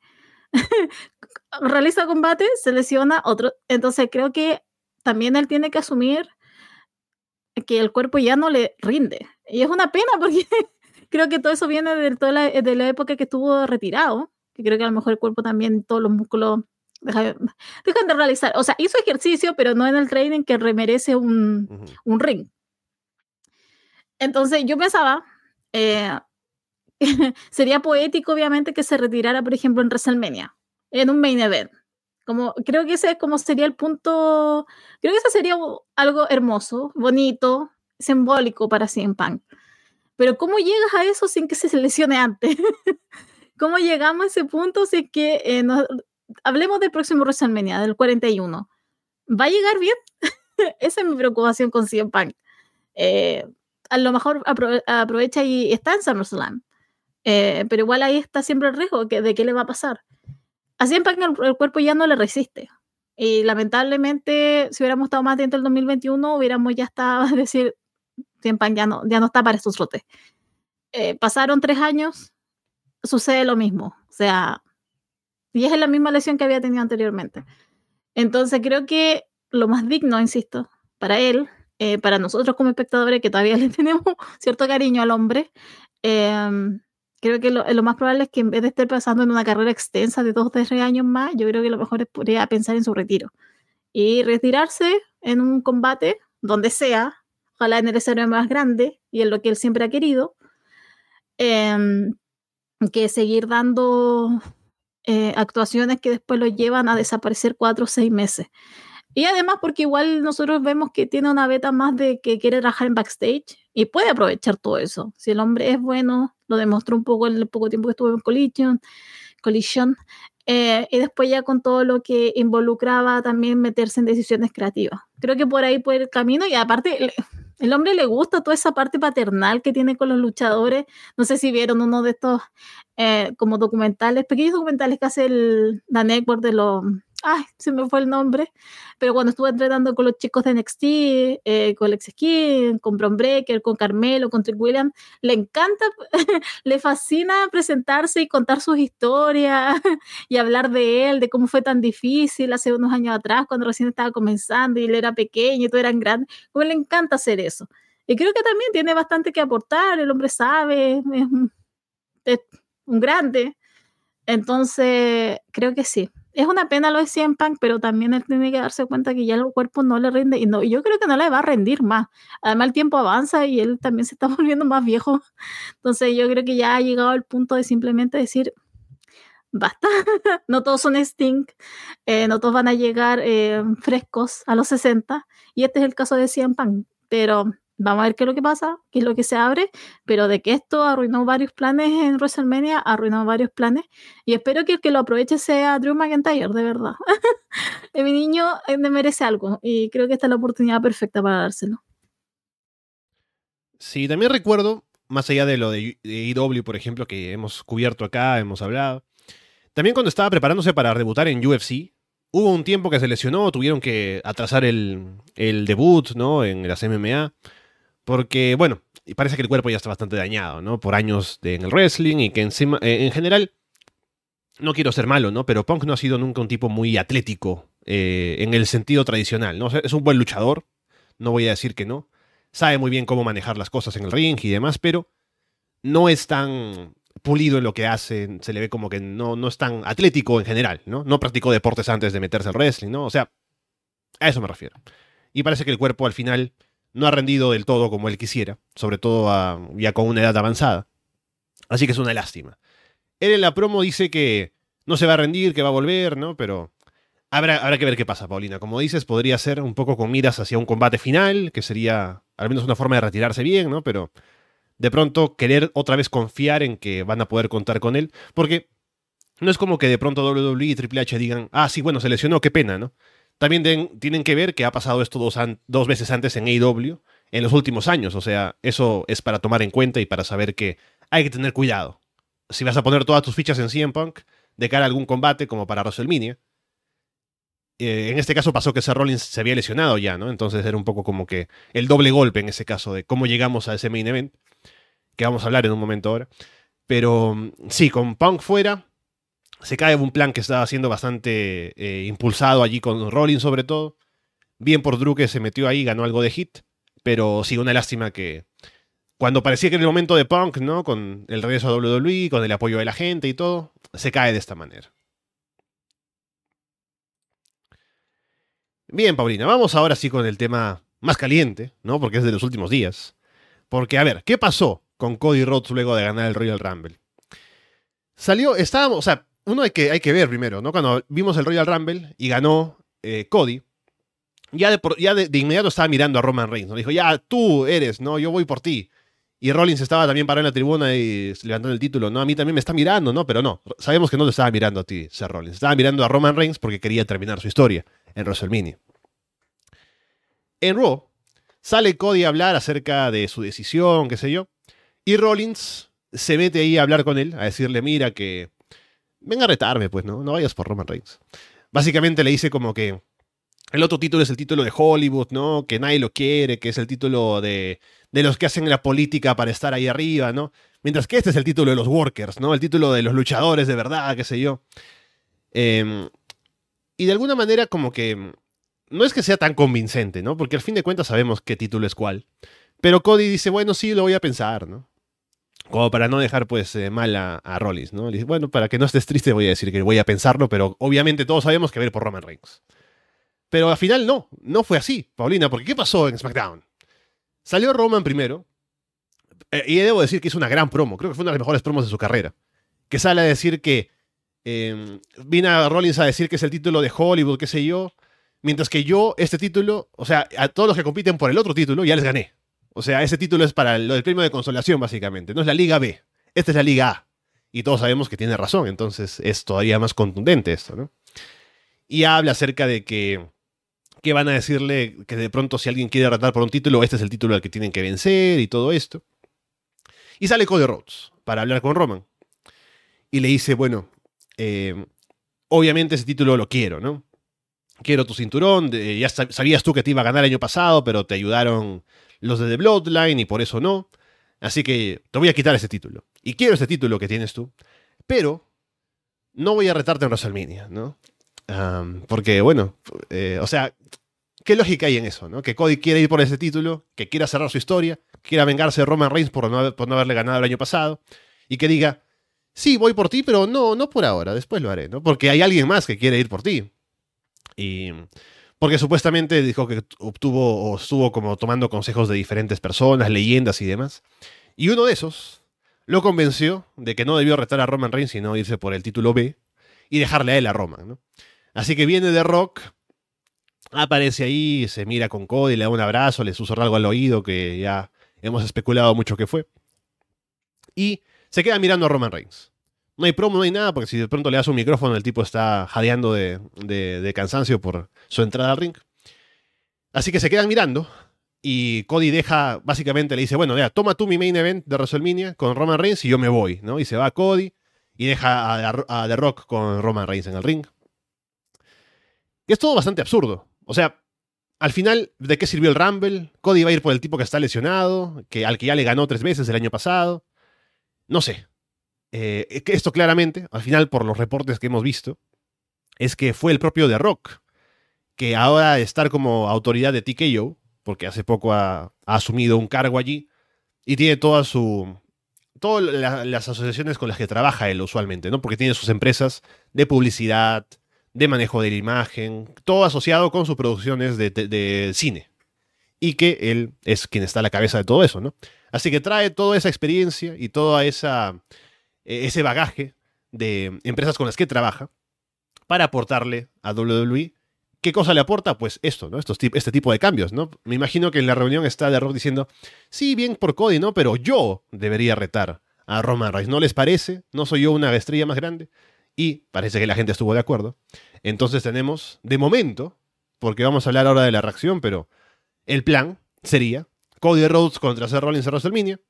Realiza combate, se lesiona otro. Entonces, creo que también él tiene que asumir que el cuerpo ya no le rinde. Y es una pena porque creo que todo eso viene de, toda la, de la época que estuvo retirado, que creo que a lo mejor el cuerpo también, todos los músculos dejan, de realizar. O sea, hizo ejercicio, pero no en el training que remerece un, un ring. Entonces yo pensaba, eh, sería poético obviamente que se retirara, por ejemplo, en WrestleMania, en un main event. Como, creo que ese como sería el punto, creo que ese sería algo hermoso, bonito, simbólico para CM Punk. Pero ¿cómo llegas a eso sin que se lesione antes? ¿Cómo llegamos a ese punto si es que eh, hablemos del próximo WrestleMania, del 41? ¿Va a llegar bien? Esa es mi preocupación con CM Punk. Eh, a lo mejor aprovecha y está en SummerSlam. Eh, pero igual ahí está siempre el riesgo de qué le va a pasar. Así en el, el cuerpo ya no le resiste. Y lamentablemente, si hubiéramos estado más dentro del 2021, hubiéramos ya estado, es decir, Pan ya no, ya no está para estos trotes. Eh, pasaron tres años, sucede lo mismo. O sea, y es la misma lesión que había tenido anteriormente. Entonces creo que lo más digno, insisto, para él, eh, para nosotros como espectadores que todavía le tenemos cierto cariño al hombre, eh, creo que lo, más probable es que en vez de estar pasando en una carrera extensa de dos o tres años más, yo creo que lo mejor es podría pensar en su retiro y retirarse en un combate donde sea, ojalá en el escenario más grande y en lo que él siempre ha querido, em, que seguir dando eh, actuaciones que después lo llevan a desaparecer cuatro o seis meses. Y además porque igual nosotros vemos que tiene una beta más de que quiere trabajar en backstage y puede aprovechar todo eso. Si el hombre es bueno, lo demostró un poco en el poco tiempo que estuvo en Collision, Collision eh, y después ya con todo lo que involucraba también meterse en decisiones creativas. Creo que por ahí ir el camino y aparte el, hombre le gusta toda esa parte paternal que tiene con los luchadores. No sé si vieron uno de estos eh, como documentales, pequeños documentales que hace el, la network de los ay, se me fue el nombre, pero cuando estuve entrenando con los chicos de NXT, eh, con Alex Skin, con Bron Breaker, con Carmelo, con Trick Williams, le encanta, le fascina presentarse y contar sus historias y hablar de él, de cómo fue tan difícil hace unos años atrás, cuando recién estaba comenzando y él era pequeño y todo eran grandes, como le encanta hacer eso. Y creo que también tiene bastante que aportar, el hombre sabe, es un grande. Entonces, creo que sí es una pena lo de CM Punk, pero también él tiene que darse cuenta que ya el cuerpo no le rinde y no, yo creo que no le va a rendir más. Además el tiempo avanza y él también se está volviendo más viejo. Entonces yo creo que ya ha llegado al punto de simplemente decir, basta, no todos son Sting, eh, no todos van a llegar eh, frescos a los 60 y este es el caso de CM Punk, pero Vamos a ver qué es lo que pasa, qué es lo que se abre, pero de que esto arruinó varios planes en WrestleMania, arruinó varios planes. Y espero que el que lo aproveche sea Drew McIntyre, de verdad. Mi niño eh, me merece algo y creo que esta es la oportunidad perfecta para dárselo. Sí, también recuerdo, más allá de lo de IW, por ejemplo, que hemos cubierto acá, hemos hablado, también cuando estaba preparándose para debutar en UFC, hubo un tiempo que se lesionó, tuvieron que atrasar el, el debut, ¿no? En las MMA. Porque, bueno, parece que el cuerpo ya está bastante dañado, ¿no? Por años en el wrestling y que encima, eh, en general, no quiero ser malo, ¿no? Pero Punk no ha sido nunca un tipo muy atlético eh, en el sentido tradicional, ¿no? es un buen luchador, no voy a decir que no. Sabe muy bien cómo manejar las cosas en el ring y demás, pero no es tan pulido en lo que hace, se le ve como que no, no es tan atlético en general, ¿no? No practicó deportes antes de meterse al wrestling, ¿no? O sea, a eso me refiero. Y parece que el cuerpo al final no ha rendido del todo como él quisiera, sobre todo ya con una edad avanzada. Así que es una lástima. Él en la promo dice que no se va a rendir, que va a volver, ¿no? Pero habrá, habrá que ver qué pasa, Paulina. Como dices, podría ser un poco con miras hacia un combate final, que sería al menos una forma de retirarse bien, ¿no? Pero de pronto querer otra vez confiar en que van a poder contar con él, porque no es como que de pronto WWE y Triple H digan, ah, sí, bueno, se lesionó, qué pena, ¿no? También tienen que ver que ha pasado esto dos, dos veces antes en AEW en los últimos años, o sea, eso es para tomar en cuenta y para saber que hay que tener cuidado. Si vas a poner todas tus fichas en CM Punk de cara a algún combate como para WrestleMania, eh, en este caso pasó que Seth Rollins se había lesionado ya, ¿no? Entonces era un poco como que el doble golpe en ese caso de cómo llegamos a ese main event que vamos a hablar en un momento ahora. Pero mm, sí, con Punk fuera, se cae un plan que estaba siendo bastante eh, impulsado allí con Rollins sobre todo. Bien por Drew que se metió ahí, ganó algo de hit, pero sí, una lástima que cuando parecía que era el momento de Punk, ¿no? Con el regreso a WWE, con el apoyo de la gente y todo, se cae de esta manera. Bien, Paulina, vamos ahora sí con el tema más caliente, ¿no? Porque es de los últimos días. Porque, a ver, ¿qué pasó con Cody Rhodes luego de ganar el Royal Rumble. Salió, estábamos, o sea, uno hay que, hay que ver primero, ¿no? Cuando vimos el Royal Rumble y ganó eh, Cody, ya, de, inmediato estaba mirando a Roman Reigns, ¿no? Dijo, ya, tú eres, ¿no? Yo voy por ti. Y Rollins estaba también parado en la tribuna y levantando el título, ¿no? A mí también me está mirando, ¿no? Pero no, sabemos que no te estaba mirando a ti, Seth Rollins. Estaba mirando a Roman Reigns porque quería terminar su historia en WrestleMania. En Raw, sale Cody a hablar acerca de su decisión, qué sé yo. Y Rollins se mete ahí a hablar con él, a decirle, mira que... Venga a retarme, pues, ¿no? No vayas por Roman Reigns. Básicamente le dice como que el otro título es el título de Hollywood, ¿no? Que nadie lo quiere, que es el título de, de los que hacen la política para estar ahí arriba, ¿no? Mientras que este es el título de los workers, ¿no? El título de los luchadores de verdad, qué sé yo. Em, y de alguna manera como que no es que sea tan convincente, ¿no? Porque al fin de cuentas sabemos qué título es cuál. Pero Cody dice, bueno, sí, lo voy a pensar, ¿no? Como para no dejar pues eh, mal a, Rollins, ¿no? Bueno, para que no estés triste voy a decir que voy a pensarlo, pero obviamente todos sabemos que ir por Roman Reigns. Pero al final no, no fue así, Paulina, porque ¿qué pasó en SmackDown? Salió Roman primero, eh, y debo decir que hizo una gran promo, creo que fue una de las mejores promos de su carrera, que sale a decir que eh, vino a Rollins a decir que es el título de Hollywood, qué sé yo, mientras que yo, este título, o sea, a todos los que compiten por el otro título, ya les gané. O sea, ese título es para lo del premio de consolación, básicamente. No es la Liga B. Esta es la Liga A. Y todos sabemos que tiene razón. Entonces es todavía más contundente esto, ¿no? Y habla acerca de que, que van a decirle que de pronto si alguien quiere retar por un título, este es el título al que tienen que vencer y todo esto. Y sale Cody Rhodes para hablar con Roman. Y le dice, bueno, eh, obviamente ese título lo quiero, ¿no? Quiero tu cinturón, ya sabías tú que te iba a ganar el año pasado, pero te ayudaron los de The Bloodline y por eso no. Así que te voy a quitar ese título. Y quiero ese título que tienes tú. Pero no voy a retarte en WrestleMania, ¿no? porque, bueno, eh, o sea, ¿qué lógica hay en eso, no? Que Cody quiere ir por ese título, que quiera cerrar su historia, quiera vengarse de Roman Reigns por no, por no haberle ganado el año pasado, y que diga, sí, voy por ti, pero no, no por ahora, después lo haré, ¿no? Porque hay alguien más que quiere ir por ti. Y porque supuestamente dijo que obtuvo o estuvo como tomando consejos de diferentes personas, leyendas y demás. Y uno de esos lo convenció de que no debió retar a Roman Reigns, sino irse por el título B y dejarle a él a Roman. Así que viene de Rock, aparece ahí, se mira con Cody, le da un abrazo, le susurra algo al oído que ya hemos especulado mucho que fue. Y se queda mirando a Roman Reigns. No hay promo, no hay nada, porque si de pronto le das un micrófono, el tipo está jadeando de, cansancio por su entrada al ring. Así que se quedan mirando. Y Cody deja, básicamente le dice, bueno, ya, toma tú mi main event de WrestleMania con Roman Reigns y yo me voy, ¿no? Y se va Cody y deja a, The Rock con Roman Reigns en el ring. Y es todo bastante absurdo. O sea, al final, ¿de qué sirvió el Rumble? Cody va a ir por el tipo que está lesionado, que, al que ya le ganó tres veces el año pasado. No sé. Eh, esto claramente, al final por los reportes que hemos visto, es que fue el propio The Rock, que ahora estar como autoridad de TKO, porque hace poco ha, asumido un cargo allí, y tiene toda su, todas las asociaciones con las que trabaja él usualmente, ¿no? Porque tiene sus empresas de publicidad, de manejo de la imagen, todo asociado con sus producciones de, cine. Y que él es quien está a la cabeza de todo eso, ¿no? Así que trae toda esa experiencia y todo esa, ese bagaje de empresas con las que trabaja para aportarle a WWE. ¿Qué cosa le aporta? Pues esto, ¿no? Estos, este tipo de cambios, ¿no? Me imagino que en la reunión está The Rock diciendo, sí, bien por Cody, ¿no? Pero yo debería retar a Roman Reigns. ¿No les parece? ¿No soy yo una estrella más grande? Y parece que la gente estuvo de acuerdo. Entonces tenemos, de momento, porque vamos a hablar ahora de la reacción, pero el plan sería Cody Rhodes contra Seth Rollins en WrestleMania.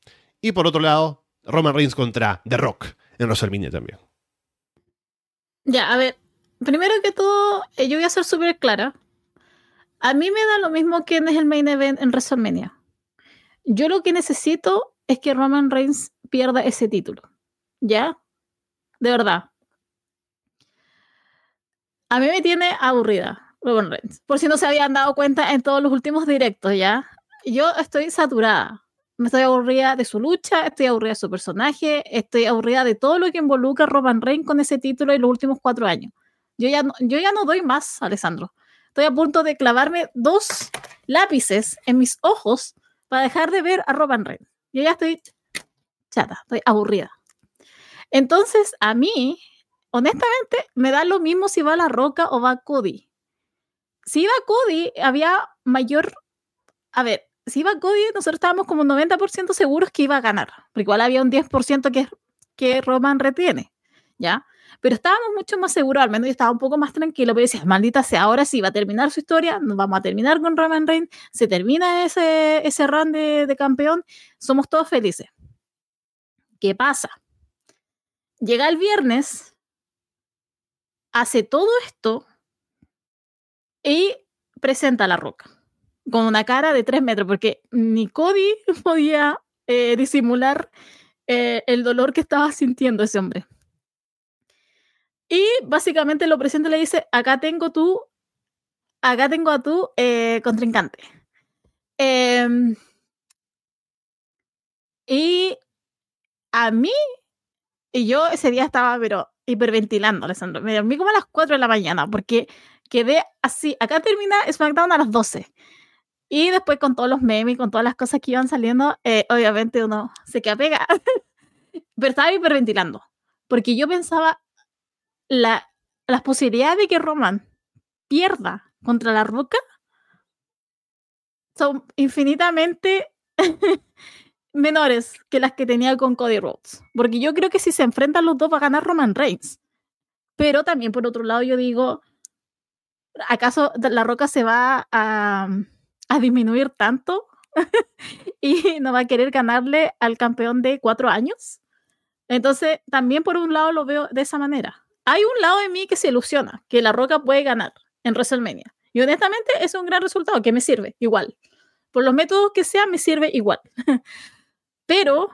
Y por otro lado, Roman Reigns contra The Rock en WrestleMania también. Ya, a ver, primero que todo, eh, yo voy a ser súper clara. A mí me da lo mismo que es el main event en WrestleMania. Yo lo que necesito es que Roman Reigns pierda ese título. ¿Ya? De verdad. A mí me tiene aburrida Roman Reigns. Por si no se habían dado cuenta en todos los últimos directos, ¿ya? Yo estoy saturada. Me estoy aburrida de su lucha, estoy aburrida de su personaje, estoy aburrida de todo lo que involucra a Roman Reigns con ese título en los últimos cuatro años. Yo ya, no, yo ya no doy más, Alessandro. Estoy a punto de clavarme dos lápices en mis ojos para dejar de ver a Roman Reigns. Yo ya estoy chata, estoy aburrida. Entonces, a mí, honestamente, me da lo mismo si va La Roca o va Cody. Si iba Cody, había mayor... A ver, si iba Cody, nosotros estábamos como 90% seguros que iba a ganar, porque igual había un 10% que, que Roman retiene, ¿ya? Pero estábamos mucho más seguros, al menos yo estaba un poco más tranquilo, pero decía, maldita sea, ahora sí va a terminar su historia, nos vamos a terminar con Roman Reigns, se termina ese, ese run de, de campeón, somos todos felices. ¿Qué pasa? Llega el viernes, hace todo esto y presenta la roca con una cara de tres metros, porque ni Cody podía eh, disimular eh, el dolor que estaba sintiendo ese hombre. Y básicamente lo presenta y le dice, acá tengo tú, acá tengo a tu eh, contrincante. Em, y a mí, y yo ese día estaba, pero hiperventilando, Alessandro. Me dormí como a las 4 de la mañana, porque quedé así. Acá termina SmackDown a las 12. Y después con todos los memes, con todas las cosas que iban saliendo, eh, obviamente uno se queda pega. Pero estaba hiperventilando. Porque yo pensaba la, las posibilidades de que Roman pierda contra la roca son infinitamente menores que las que tenía con Cody Rhodes. Porque yo creo que si se enfrentan los dos va a ganar Roman Reigns. Pero también por otro lado yo digo, ¿acaso la roca se va a a disminuir tanto y no va a querer ganarle al campeón de cuatro años. Entonces, también por un lado lo veo de esa manera. Hay un lado de mí que se ilusiona, que La Roca puede ganar en WrestleMania. Y honestamente es un gran resultado que me sirve igual. Por los métodos que sea, me sirve igual. Pero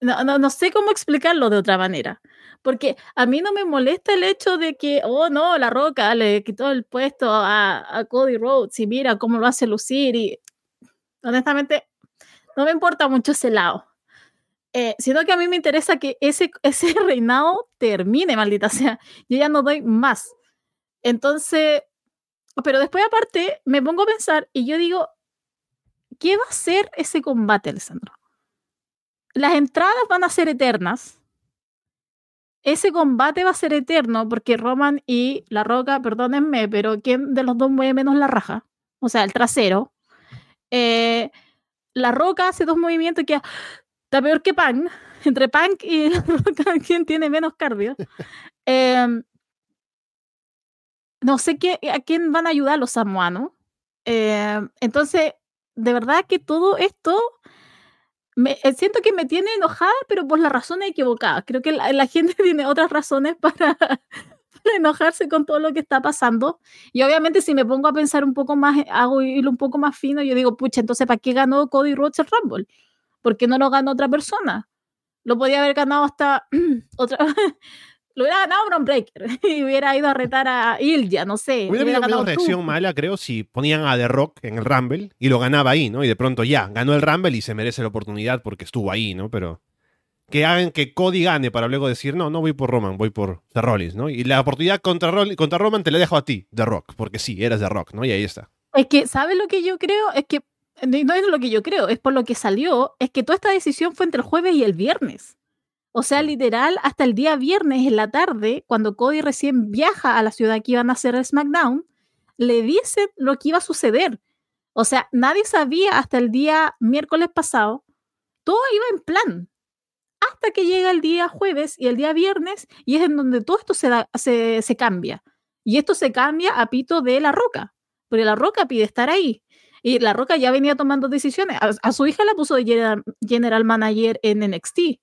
no, no, no sé cómo explicarlo de otra manera porque a mí no me molesta el hecho de que, oh no, La Roca le quitó el puesto a, a Cody Rhodes y mira cómo lo hace lucir y honestamente no me importa mucho ese lado. Eh, sino que a mí me interesa que ese, ese reinado termine, maldita sea. Yo ya no doy más. Entonces, pero después aparte me pongo a pensar y yo digo, ¿qué va a ser ese combate, Alessandro? Las entradas van a ser eternas ese combate va a ser eterno porque Roman y La Roca, perdónenme, pero ¿quién de los dos mueve menos la raja? O sea, el trasero. Eh, la Roca hace dos movimientos que está peor que Punk. Entre Punk y La Roca, ¿quién tiene menos cardio? Em, no sé qué, a quién van a ayudar los samoanos. Em, entonces, de verdad que todo esto me, eh, siento que me tiene enojada, pero por las razones equivocadas. Creo que la, gente tiene otras razones para, enojarse con todo lo que está pasando. Y obviamente si me pongo a pensar un poco más, hago hilo un poco más fino, yo digo, pucha, entonces ¿para qué ganó Cody Rhodes el Rumble? ¿Por qué no lo ganó otra persona? Lo podía haber ganado hasta otra, lo hubiera ganado Bron Breaker y hubiera ido a retar a Ilja, no sé. Hubiera habido una reacción tú. mala, creo, si ponían a The Rock en el Rumble y lo ganaba ahí, ¿no? Y de pronto ya, ganó el Rumble y se merece la oportunidad porque estuvo ahí, ¿no? Pero que hagan que Cody gane para luego decir, no, no voy por Roman, voy por The Rollins, ¿no? Y la oportunidad contra, Roll- contra Roman te la dejo a ti, The Rock, porque sí, eres The Rock, ¿no? Y ahí está. Es que, ¿sabes lo que yo creo? Es que no es lo que yo creo, es por lo que salió, es que toda esta decisión fue entre el jueves y el viernes. O sea, literal, hasta el día viernes en la tarde, cuando Cody recién viaja a la ciudad que iban a hacer el SmackDown, le dicen lo que iba a suceder. O sea, nadie sabía hasta el día miércoles pasado. Todo iba en plan. Hasta que llega el día jueves y el día viernes, y es en donde todo esto se, da- se, se cambia. Y esto se cambia a pito de la roca porque La Roca pide estar ahí. Y La Roca ya venía tomando decisiones. A, a su hija la puso de general, general manager en NXT.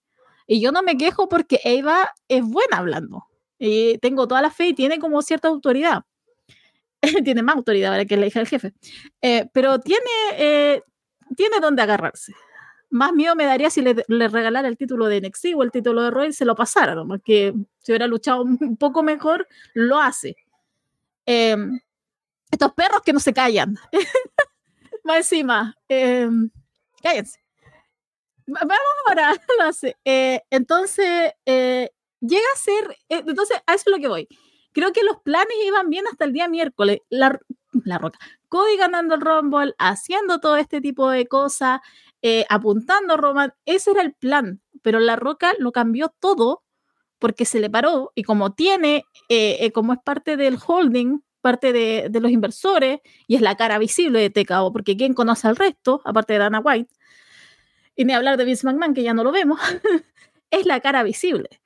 Y yo no me quejo porque Eva es buena hablando. Y tengo toda la fe y tiene como cierta autoridad. tiene más autoridad ahora que la hija del jefe. Eh, pero tiene, eh, tiene donde agarrarse. Más miedo me daría si le, le regalara el título de NXT o el título de Roy y se lo pasara, ¿no? que si hubiera luchado un poco mejor, lo hace. Eh, estos perros que no se callan. Más encima, eh, cállense. Va- Vamos ahora. Eh, entonces, eh, llega a ser. eh, entonces, a eso es lo que voy. Creo que los planes iban bien hasta el día miércoles. La, la roca. Cody ganando el Rumble, haciendo todo este tipo de cosas, eh, apuntando a Roman. Ese era el plan. Pero la roca lo cambió todo porque se le paró y como tiene, como es parte del holding, parte de, de los inversores y es la cara visible de TKO, porque ¿quién conoce al resto, aparte de Dana White? Y ni hablar de Vince McMahon, que ya no lo vemos, es la cara visible.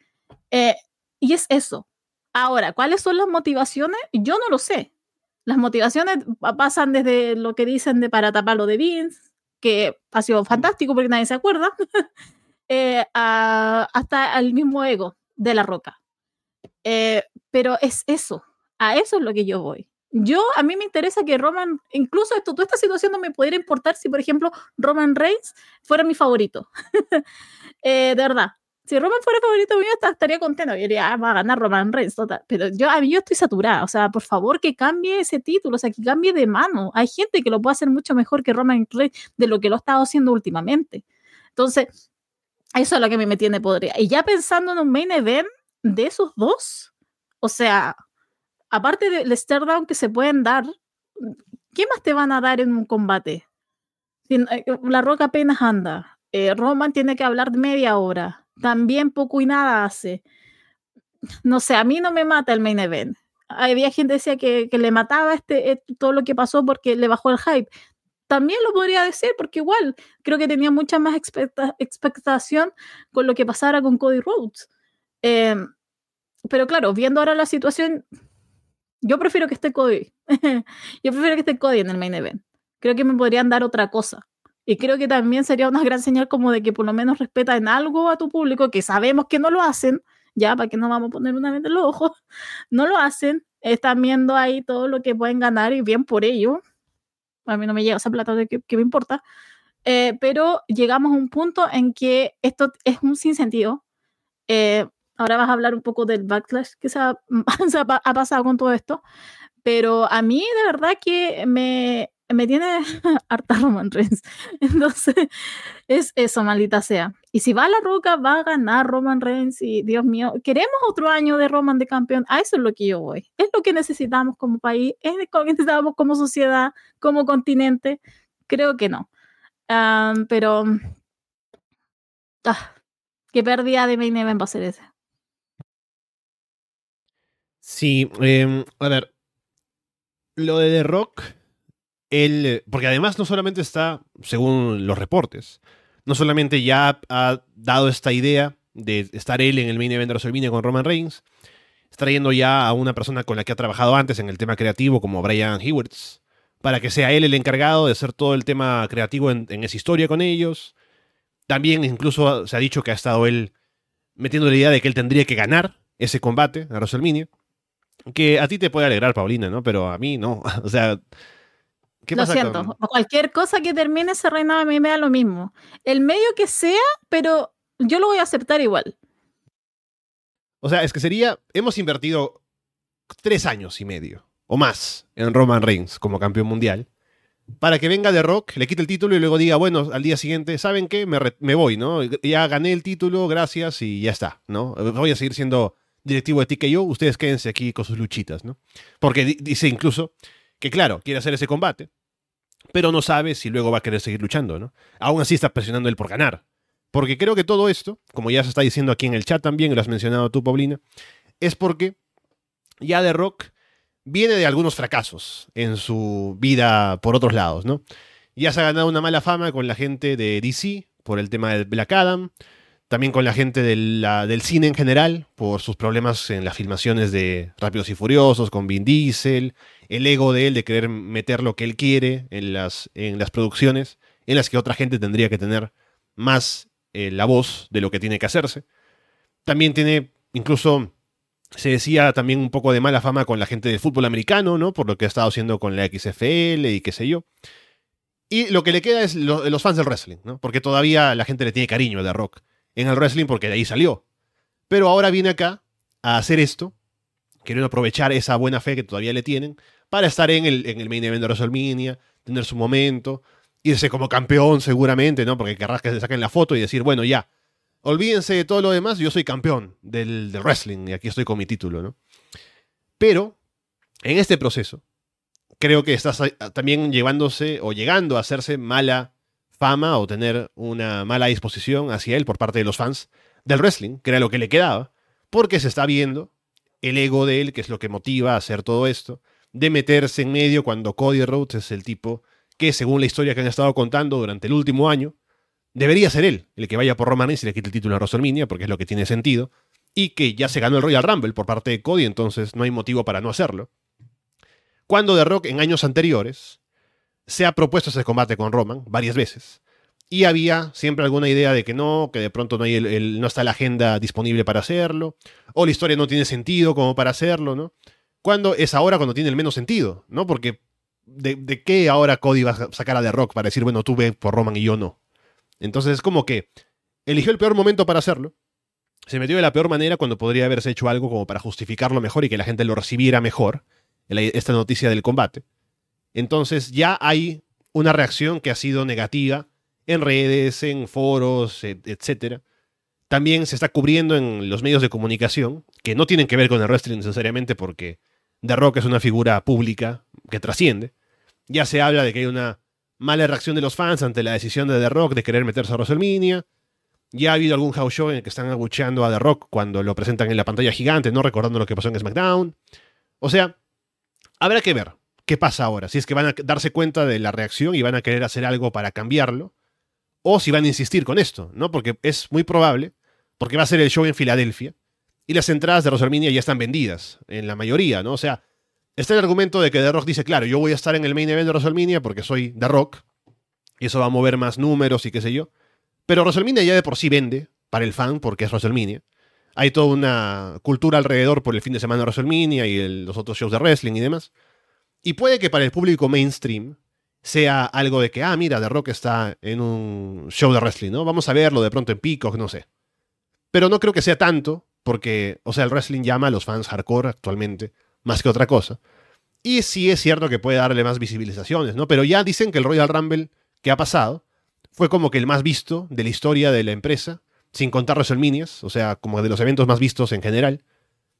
Eh, y es eso. Ahora, ¿cuáles son las motivaciones? Yo no lo sé. Las motivaciones pa- pasan desde lo que dicen de para tapar lo de Vince, que ha sido fantástico porque nadie se acuerda, eh, hasta el mismo ego de la roca. Eh, pero es eso, a eso es lo que yo voy. Yo, a mí me interesa que Roman, incluso esto, toda esta situación no me pudiera importar si, por ejemplo, Roman Reigns fuera mi favorito. Eh, de verdad. Si Roman fuera favorito mío, estaría contento. Yo diría, ah, va a ganar Roman Reigns, total. Pero yo, a mí yo estoy saturada. O sea, por favor, que cambie ese título, o sea, que cambie de mano. Hay gente que lo puede hacer mucho mejor que Roman Reigns de lo que lo ha estado haciendo últimamente. Entonces, eso es lo que a mí me tiene podrida. Y ya pensando en un main event de esos dos, o sea, aparte del stare down que se pueden dar, ¿qué más te van a dar en un combate? Eh, La Roca apenas anda. eh, Roman tiene que hablar media hora. También poco y nada hace. No sé, a mí no me mata el main event. Había gente que decía que, le mataba este, eh, todo lo que pasó porque le bajó el hype. También lo podría decir porque igual creo que tenía mucha más expecta- expectación con lo que pasara con Cody Rhodes. Eh, pero claro, viendo ahora la situación, yo prefiero que esté Cody. yo prefiero que esté Cody en el main event. Creo que me podrían dar otra cosa. Y creo que también sería una gran señal como de que por lo menos respeta en algo a tu público, que sabemos que no lo hacen, ya, para que no vamos a poner una vez en los ojos, no lo hacen, están viendo ahí todo lo que pueden ganar y bien por ello. A mí no me llega esa plata de que, que me importa. Eh, pero llegamos a un punto en que esto es un sinsentido. Eh, ahora vas a hablar un poco del backlash que se ha, se ha, pasado con todo esto. Pero a mí de verdad que me, me tiene harta Roman Reigns. Entonces, es eso, maldita sea. Y si va a la roca, va a ganar Roman Reigns. Y Dios mío, queremos otro año de Roman de campeón. A eso es lo que yo voy. Es lo que necesitamos como país, es lo que necesitamos como sociedad, como continente. Creo que no. Um, pero, ah, qué pérdida de main event va a ser. Sí, eh, a ver. Lo de The Rock, él. Porque además no solamente está, según los reportes, no solamente ya ha dado esta idea de estar él en el main event de WrestleMania con Roman Reigns, está trayendo ya a una persona con la que ha trabajado antes en el tema creativo, como Brian Hewards, para que sea él el encargado de hacer todo el tema creativo en, en esa historia con ellos. También incluso se ha dicho que ha estado él metiendo la idea de que él tendría que ganar ese combate a WrestleMania. Que a ti te puede alegrar, Paulina, ¿no? Pero a mí no. O sea, ¿qué Lo pasa siento, con- cualquier cosa que termine ese reinado a mí me da lo mismo. El medio que sea, pero yo lo voy a aceptar igual. O sea, es que sería, hemos invertido tres años y medio o más en Roman Reigns como campeón mundial para que venga de Rock, le quite el título y luego diga, bueno, al día siguiente, ¿saben qué? Me, me, voy, ¿no? Ya gané el título, gracias y ya está, ¿no? Voy a seguir siendo directivo de TKO, ustedes quédense aquí con sus luchitas, ¿no? Porque dice incluso que, claro, quiere hacer ese combate, pero no sabe si luego va a querer seguir luchando, ¿no? Aún así está presionando él por ganar. Porque creo que todo esto, como ya se está diciendo aquí en el chat también, lo has mencionado tú, Paulina, es porque ya de Rock viene de algunos fracasos en su vida por otros lados, ¿no? Ya se ha ganado una mala fama con la gente de DC por el tema del Black Adam, también con la gente del cine en general por sus problemas en las filmaciones de Rápidos y Furiosos, con Vin Diesel, el ego de él de querer meter lo que él quiere en las, producciones en las que otra gente tendría que tener más eh, la voz de lo que tiene que hacerse. También tiene incluso se decía también un poco de mala fama con la gente del fútbol americano, ¿no? Por lo que ha estado haciendo con la XFL y qué sé yo. Y lo que le queda es los fans del wrestling, ¿no? Porque todavía la gente le tiene cariño a The Rock en el wrestling porque de ahí salió. Pero ahora viene acá a hacer esto, queriendo aprovechar esa buena fe que todavía le tienen, para estar en el, en el main event de WrestleMania, tener su momento, irse como campeón seguramente, ¿no? Porque querrás que se saquen la foto y decir, bueno, ya, olvídense de todo lo demás, yo soy campeón del, wrestling y aquí estoy con mi título, ¿no? Pero, en este proceso, creo que estás también llevándose o llegando a hacerse mala fama o tener una mala disposición hacia él por parte de los fans del wrestling, que era lo que le quedaba, porque se está viendo el ego de él, que es lo que motiva a hacer todo esto, de meterse en medio cuando Cody Rhodes es el tipo que, según la historia que han estado contando durante el último año, debería ser él el que vaya por Roman y le quite el título a WrestleMania, porque es lo que tiene sentido, y que ya se ganó el Royal Rumble por parte de Cody, entonces no hay motivo para no hacerlo. Cuando The Rock en años anteriores se ha propuesto ese combate con Roman varias veces, y había siempre alguna idea de que no, que de pronto no, está la agenda disponible para hacerlo, o la historia no tiene sentido como para hacerlo, ¿no? Cuando es ahora cuando tiene el menos sentido, ¿no? Porque ¿de, de qué ahora Cody va a sacar a The Rock para decir, bueno, tú ve por Roman y yo no? Entonces es como que eligió el peor momento para hacerlo. Se metió de la peor manera cuando podría haberse hecho algo como para justificarlo mejor y que la gente lo recibiera mejor, esta noticia del combate. Entonces ya hay una reacción que ha sido negativa en redes, en foros, etc. También se está cubriendo en los medios de comunicación, que no tienen que ver con el wrestling necesariamente porque The Rock es una figura pública que trasciende. Ya se habla de que hay una mala reacción de los fans ante la decisión de The Rock de querer meterse a WrestleMania. Ya ha habido algún house show en el que están agucheando a The Rock cuando lo presentan en la pantalla gigante, no recordando lo que pasó en SmackDown. O sea, habrá que ver qué pasa ahora. Si es que van a darse cuenta de la reacción y van a querer hacer algo para cambiarlo. O si van a insistir con esto, ¿no? Porque es muy probable, porque va a ser el show en Filadelfia. Y las entradas de WrestleMania ya están vendidas, en la mayoría, ¿no? O sea, Está el argumento de que The Rock dice, claro, yo voy a estar en el main event de WrestleMania porque soy The Rock, y eso va a mover más números y qué sé yo. Pero WrestleMania ya de por sí vende para el fan porque es WrestleMania. Hay toda una cultura alrededor por el fin de semana de WrestleMania y los otros shows de wrestling y demás. Y puede que para el público mainstream sea algo de que, ah, mira, The Rock está en un show de wrestling, ¿no? Vamos a verlo de pronto en Peacock, no sé. Pero no creo que sea tanto, porque, o sea, el wrestling llama a los fans hardcore actualmente más que otra cosa. Y sí es cierto que puede darle más visibilizaciones, ¿no? Pero ya dicen que el Royal Rumble que ha pasado fue como que el más visto de la historia de la empresa, sin contar WrestleManias, o sea, como de los eventos más vistos en general,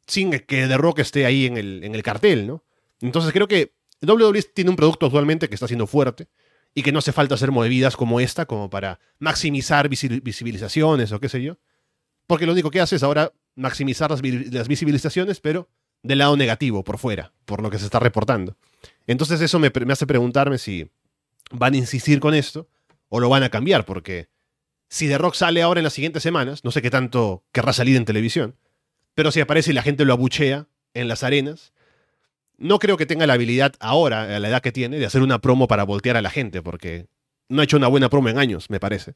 sin que The Rock esté ahí en el, en el cartel, ¿no? Entonces creo que WWE tiene un producto actualmente que está siendo fuerte y que no hace falta hacer movidas como esta, como para maximizar visibilizaciones o qué sé yo. Porque lo único que hace es ahora maximizar las, visibilizaciones, pero del lado negativo por fuera, por lo que se está reportando. Entonces eso me, hace preguntarme si van a insistir con esto o lo van a cambiar, porque si The Rock sale ahora en las siguientes semanas, no sé qué tanto querrá salir en televisión, pero si aparece y la gente lo abuchea en las arenas, no creo que tenga la habilidad ahora, a la edad que tiene, de hacer una promo para voltear a la gente, porque no ha hecho una buena promo en años, me parece.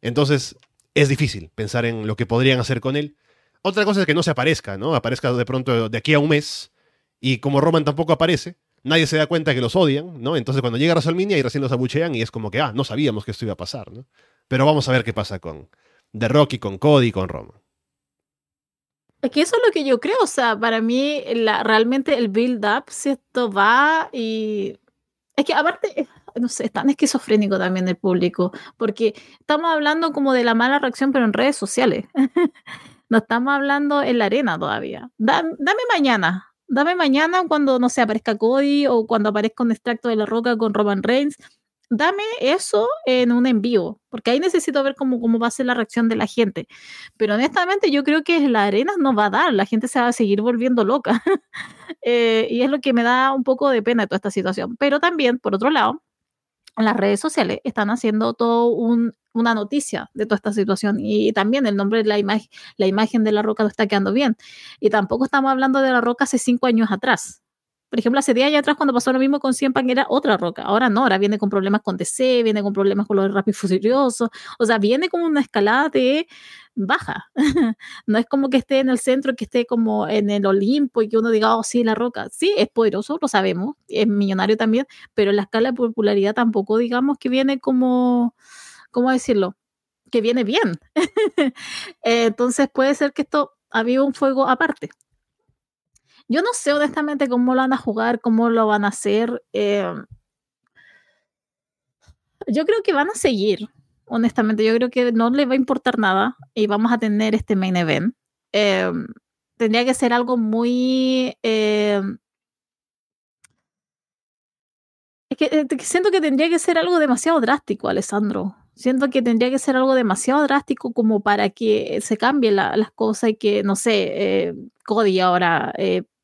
Entonces, es difícil pensar en lo que podrían hacer con él. Otra cosa es que no se aparezca, ¿no? Aparezca de pronto de aquí a un mes y como Roman tampoco aparece, nadie se da cuenta que los odian, ¿no? Entonces cuando llega WrestleMania y recién los abuchean y es como que, ah, no sabíamos que esto iba a pasar, ¿no? Pero vamos a ver qué pasa con The Rock y con Cody y con Roman. Es que eso es lo que yo creo, o sea, para mí la, realmente el build-up, si esto va y... Es que aparte, no sé, es tan esquizofrénico también el público, porque estamos hablando como de la mala reacción, pero en redes sociales. no estamos hablando en la arena todavía. dame mañana, dame mañana cuando, no sé, aparezca Cody o cuando aparezca un extracto de la roca con Roman Reigns. Dame eso en un envío, porque ahí necesito ver cómo, cómo va a ser la reacción de la gente. Pero honestamente yo creo que la arena no va a dar, la gente se va a seguir volviendo loca. Eh, y es lo que me da un poco de pena de toda esta situación. Pero también, por otro lado, las redes sociales están haciendo todo un, una noticia de toda esta situación y también el nombre de la imagen, la imagen de la roca no está quedando bien. Y tampoco estamos hablando de la roca hace cinco años atrás. Por ejemplo, hace 10 años atrás cuando pasó lo mismo con Cien era otra roca. Ahora no, ahora viene con problemas con DC, viene con problemas con los Rápido Furioso. O sea, viene como una escalada de baja. no es como que esté en el centro, que esté como en el Olimpo y que uno diga, oh, sí, la roca. Sí, es poderoso, lo sabemos, es millonario también, pero la escala de popularidad tampoco, digamos, que viene como, ¿cómo decirlo? Que viene bien. Entonces puede ser que esto había un fuego aparte. Yo no sé honestamente cómo lo van a jugar, cómo lo van a hacer. Eh, yo creo que van a seguir, honestamente. Yo creo que no les va a importar nada y vamos a tener este main event. Eh, tendría que ser algo muy... Eh, es que siento que tendría que ser algo demasiado drástico, Alessandro. Siento que tendría que ser algo demasiado drástico como para que se cambien las cosas y que, no sé, Cody ahora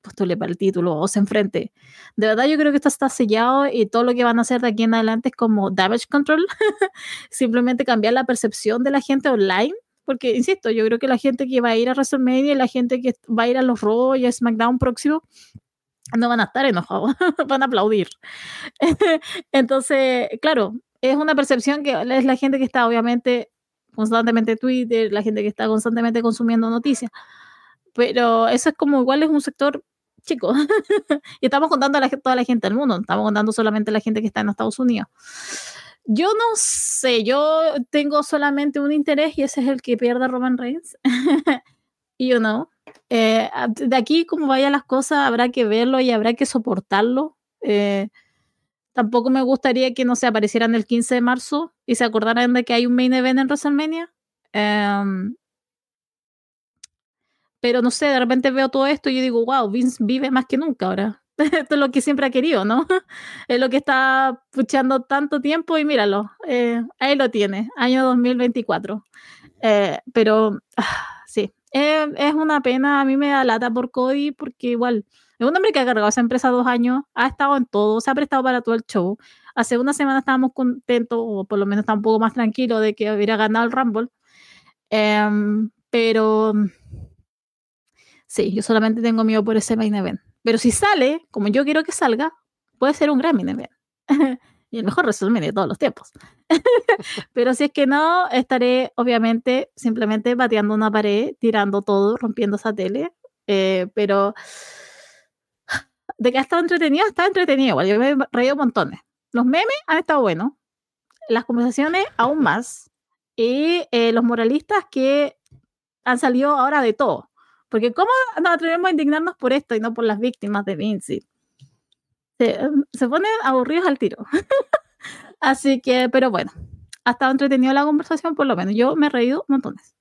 postule para el título o se enfrente. De verdad yo creo que esto está sellado y todo lo que van a hacer de aquí en adelante es como damage control, simplemente cambiar la percepción de la gente online, porque insisto, yo creo que la gente que va a ir a WrestleMania y la gente que va a ir a los Raw y a SmackDown próximo no van a estar enojados, van a aplaudir. Entonces, claro, es una percepción que es la gente que está obviamente constantemente en Twitter, la gente que está constantemente consumiendo noticias. Pero eso es como igual es un sector chico. y estamos contando a toda la gente del mundo, estamos contando solamente a la gente que está en Estados Unidos. Yo no sé, yo tengo solamente un interés y ese es el que pierda Roman Reigns. y you know, eh, de aquí como vayan las cosas habrá que verlo y habrá que soportarlo. Eh, tampoco me gustaría que no se aparecieran el 15 de marzo y se acordaran de que hay un main event en WrestleMania. Um, pero no sé, de repente veo todo esto y yo digo, wow, Vince vive más que nunca ahora. Esto es lo que siempre ha querido, ¿no? Es lo que está puchando tanto tiempo y míralo, eh, ahí lo tiene, año 2024. Eh, pero ah, sí, es una pena, a mí me da lata por Cody porque igual es un hombre que ha cargado esa empresa dos años, ha estado en todo, se ha prestado para todo el show. Hace una semana estábamos contentos, o por lo menos está un poco más tranquilo de que hubiera ganado el Rumble. Em, pero Sí, yo solamente tengo miedo por ese main event. Pero si sale, como yo quiero que salga, puede ser un gran main event. y el mejor resumen de todos los tiempos. Pero si es que no, estaré obviamente simplemente bateando una pared, tirando todo, rompiendo esa tele. Eh, pero de que ha estado entretenido, ha estado entretenido. Igual yo me he reído montones. Los memes han estado buenos. Las conversaciones aún más. Y eh, los moralistas que han salido ahora de todo. Porque ¿cómo nos atrevemos a indignarnos por esto y no por las víctimas de Vinci? Se, ponen aburridos al tiro. Así que, pero bueno, ha estado entretenido la conversación, por lo menos. Yo me he reído montones.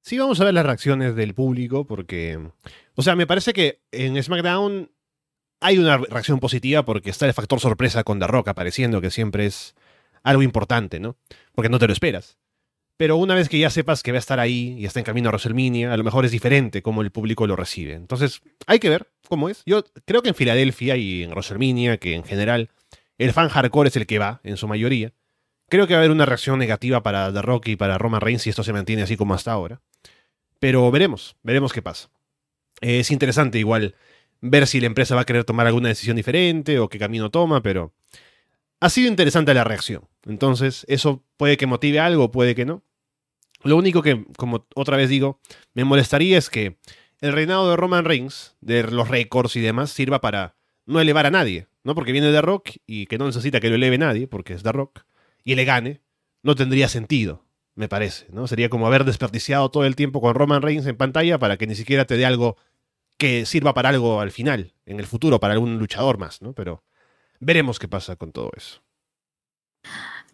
Sí, vamos a ver las reacciones del público, porque, o sea, me parece que en SmackDown hay una reacción positiva porque está el factor sorpresa con The Rock apareciendo, que siempre es algo importante, ¿no? Porque no te lo esperas. Pero una vez que ya sepas que va a estar ahí y está en camino a WrestleMania, a lo mejor es diferente cómo el público lo recibe. Entonces, hay que ver cómo es. Yo creo que en Filadelfia y en WrestleMania, que en general el fan hardcore es el que va, en su mayoría, creo que va a haber una reacción negativa para The Rock y para Roman Reigns si esto se mantiene así como hasta ahora. Pero veremos, veremos qué pasa. Es interesante igual ver si la empresa va a querer tomar alguna decisión diferente o qué camino toma, pero ha sido interesante la reacción. Entonces, eso puede que motive algo, puede que no. Lo único que, como otra vez digo, me molestaría es que el reinado de Roman Reigns, de los récords y demás, sirva para no elevar a nadie, ¿no? Porque viene de Rock y que no necesita que lo eleve nadie, porque es de Rock, y le gane, no tendría sentido. me parece, ¿no? Sería como haber desperdiciado todo el tiempo con Roman Reigns en pantalla para que ni siquiera te dé algo que sirva para algo al final, en el futuro, para algún luchador más, ¿no? Pero veremos qué pasa con todo eso.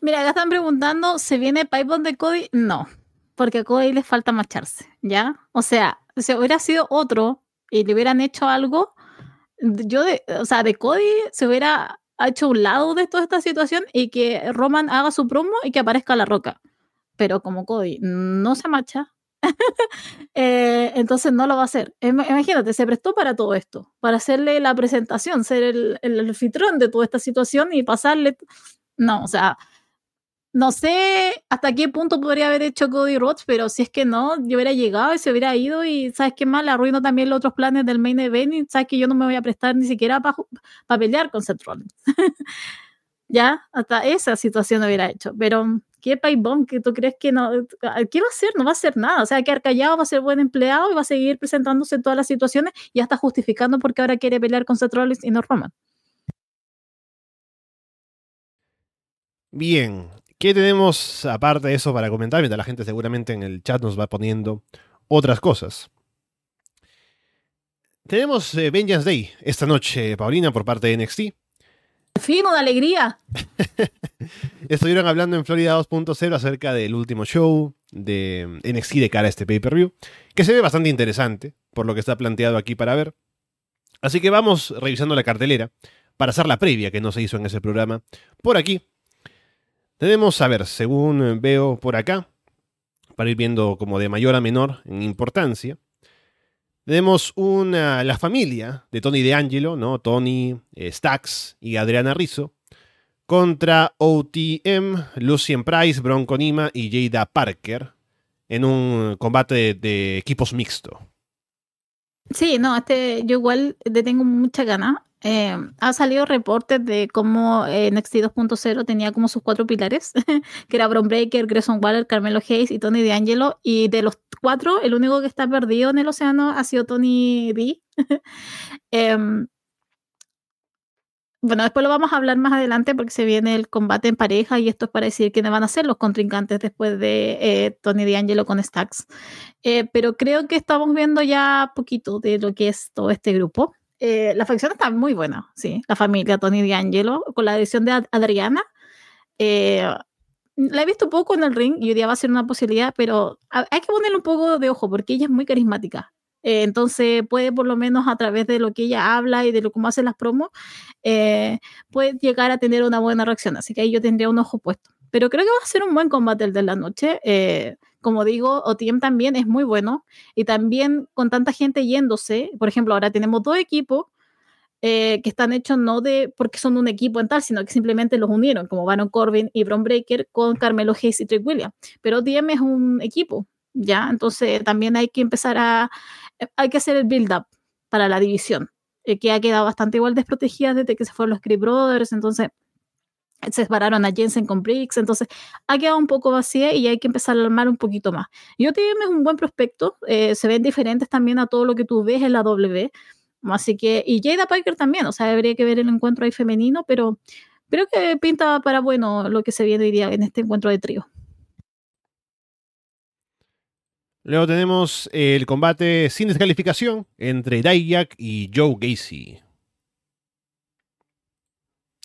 Mira, acá están preguntando, ¿se viene Pipebomb de Cody? No, porque a Cody le falta marcharse, ¿ya? O sea, si hubiera sido otro y le hubieran hecho algo, yo, de, o sea, de Cody se hubiera hecho un lado de toda esta situación y que Roman haga su promo y que aparezca la roca. Pero como Cody no se marcha, eh, entonces no lo va a hacer. Imagínate, se prestó para todo esto, para hacerle la presentación, ser el, el anfitrión de toda esta situación y pasarle. No, o sea, no sé hasta qué punto podría haber hecho Cody Rhodes, pero si es que no, yo hubiera llegado y se hubiera ido y sabes qué mal, arruino también los otros planes del main event y sabes que yo no me voy a prestar ni siquiera para pelear con Seth Rollins. ya, hasta esa situación hubiera hecho, pero ¿qué bomb que tú crees que no? ¿Qué va a hacer? No va a hacer nada, o sea, quedar callado, va a ser buen empleado y va a seguir presentándose en todas las situaciones y ya está justificando porque ahora quiere pelear con Seth y no Roman. Bien, ¿Qué tenemos aparte de eso para comentar? Mientras la gente seguramente en el chat nos va poniendo otras cosas. Tenemos eh, Vengeance Day esta noche, Paulina, por parte de NXT. Fino de alegría. Estuvieron hablando en Florida 2.0 acerca del último show de NXT de cara a este pay-per-view, que se ve bastante interesante, por lo que está planteado aquí para ver. Así que vamos revisando la cartelera para hacer la previa que no se hizo en ese programa por aquí tenemos, a ver, según veo por acá, para ir viendo como de mayor a menor en importancia, tenemos una, la familia de Tony DeAngelo, ¿no? Tony, eh, Stax y Adriana Rizzo, contra OTM, Lucien Price, Bronco Nima y Jada Parker en un combate de, equipos mixto. Sí, no, este, yo igual le tengo mucha gana. Eh, ha salido reportes de cómo eh, NXT 2.0 tenía como sus cuatro pilares, que era Bron Breaker, Grayson Waller, Carmelo Hayes y Tony D'Angelo. Y de los cuatro, el único que está perdido en el océano ha sido Tony D. Em, bueno, después lo vamos a hablar más adelante porque se viene el combate en pareja y esto es para decir quiénes van a ser los contrincantes después de eh, Tony D'Angelo con Stacks. pero creo que estamos viendo ya poquito de lo que es todo este grupo. Eh, la facción está muy buena, sí. La familia Tony D'Angelo, con la edición de Adriana. Eh, la he visto poco en el ring y hoy día va a ser una posibilidad, pero hay que ponerle un poco de ojo porque ella es muy carismática. Eh, entonces puede por lo menos a través de lo que ella habla y de lo cómo hace las promos, puede llegar a tener una buena reacción. Así que ahí yo tendría un ojo puesto. Pero creo que va a ser un buen combate el de la noche como digo, OTM también es muy bueno y también con tanta gente yéndose, por ejemplo, ahora tenemos dos equipos eh, que están hechos no de porque son un equipo en tal, sino que simplemente los unieron, como Baron Corbin y Bron Breaker con Carmelo Hayes y Trick Williams. Pero OTM es un equipo, ¿ya? Entonces también hay que empezar a, hay que hacer el build-up para la división, eh, que ha quedado bastante igual desprotegida desde que se fueron los Creep Brothers, entonces separaron a Jensen con Briggs, entonces ha quedado un poco vacía y hay que empezar a armar un poquito más. Y OTM es un buen prospecto, eh, se ven diferentes también a todo lo que tú ves en la W, así que, y Jada Piker también, o sea, habría que ver el encuentro ahí femenino, pero creo que pinta para bueno lo que se viene hoy día en este encuentro de trío. Luego tenemos el combate sin descalificación entre Dayak y Joe Gacy.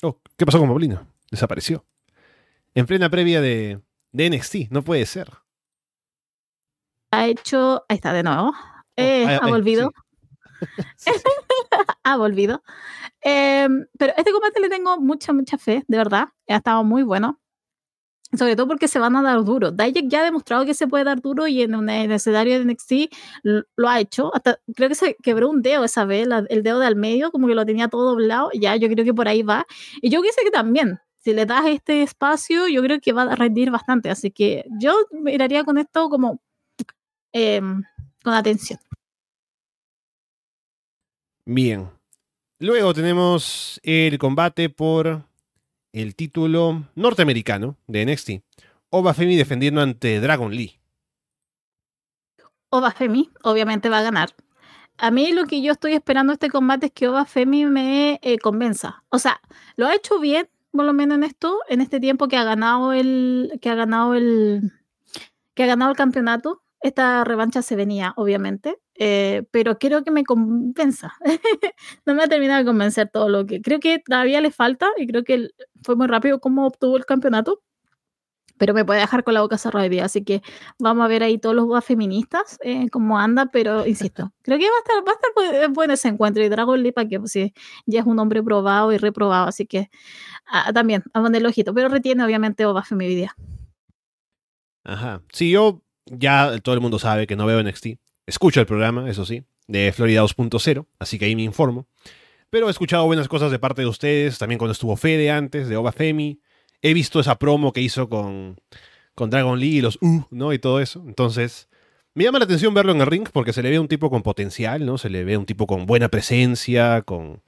Oh, ¿qué pasó con Paulino? Desapareció. En plena previa de, de NXT, no puede ser. Ha hecho. Ahí está de nuevo. Oh, eh, ha volvido. ha volvido. Em, pero este combate le tengo mucha, mucha fe, de verdad. Ha estado muy bueno. Sobre todo porque se van a dar duro. Dijak ya ha demostrado que se puede dar duro y en, un, escenario de NXT lo, ha hecho. Hasta creo que se quebró un dedo esa vez, el dedo de al medio, como que lo tenía todo doblado. Ya, yo creo que por ahí va. Y yo sé que también, si le das este espacio, yo creo que va a rendir bastante. Así que yo miraría con esto como em, con atención. Bien. Luego tenemos el combate por el título norteamericano de NXT. Oba Femi defendiendo ante Dragon Lee. Oba Femi obviamente va a ganar. A mí lo que yo estoy esperando este combate es que Oba Femi me eh, convenza. O sea, lo ha hecho bien, por lo menos en esto, en este tiempo que ha ganado el, que ha ganado el, que ha ganado el campeonato. Esta revancha se venía, obviamente, eh, pero quiero que me convenza. no me ha terminado de convencer todo lo que creo que todavía le falta y creo que fue muy rápido cómo obtuvo el campeonato pero me puede dejar con la boca cerrada hoy día. Así que vamos a ver ahí todos los feministas, eh, cómo anda, pero insisto, creo que va a estar, va a estar bueno ese encuentro. Y Dragon Lipa, que pues, ya es un hombre probado y reprobado, así que ah, también, a poner el ojito, pero retiene obviamente Oba día. Ajá. Sí, yo ya todo el mundo sabe que no veo NXT. Escucho el programa, eso sí, de Florida 2.0, así que ahí me informo. Pero he escuchado buenas cosas de parte de ustedes, también cuando estuvo Fede antes, de Oba Femi he visto esa promo que hizo con, con Dragon Lee y los uh, ¿no? Y todo eso. Entonces, me llama la atención verlo en el ring porque se le ve un tipo con potencial, ¿no? Se le ve un tipo con buena presencia, con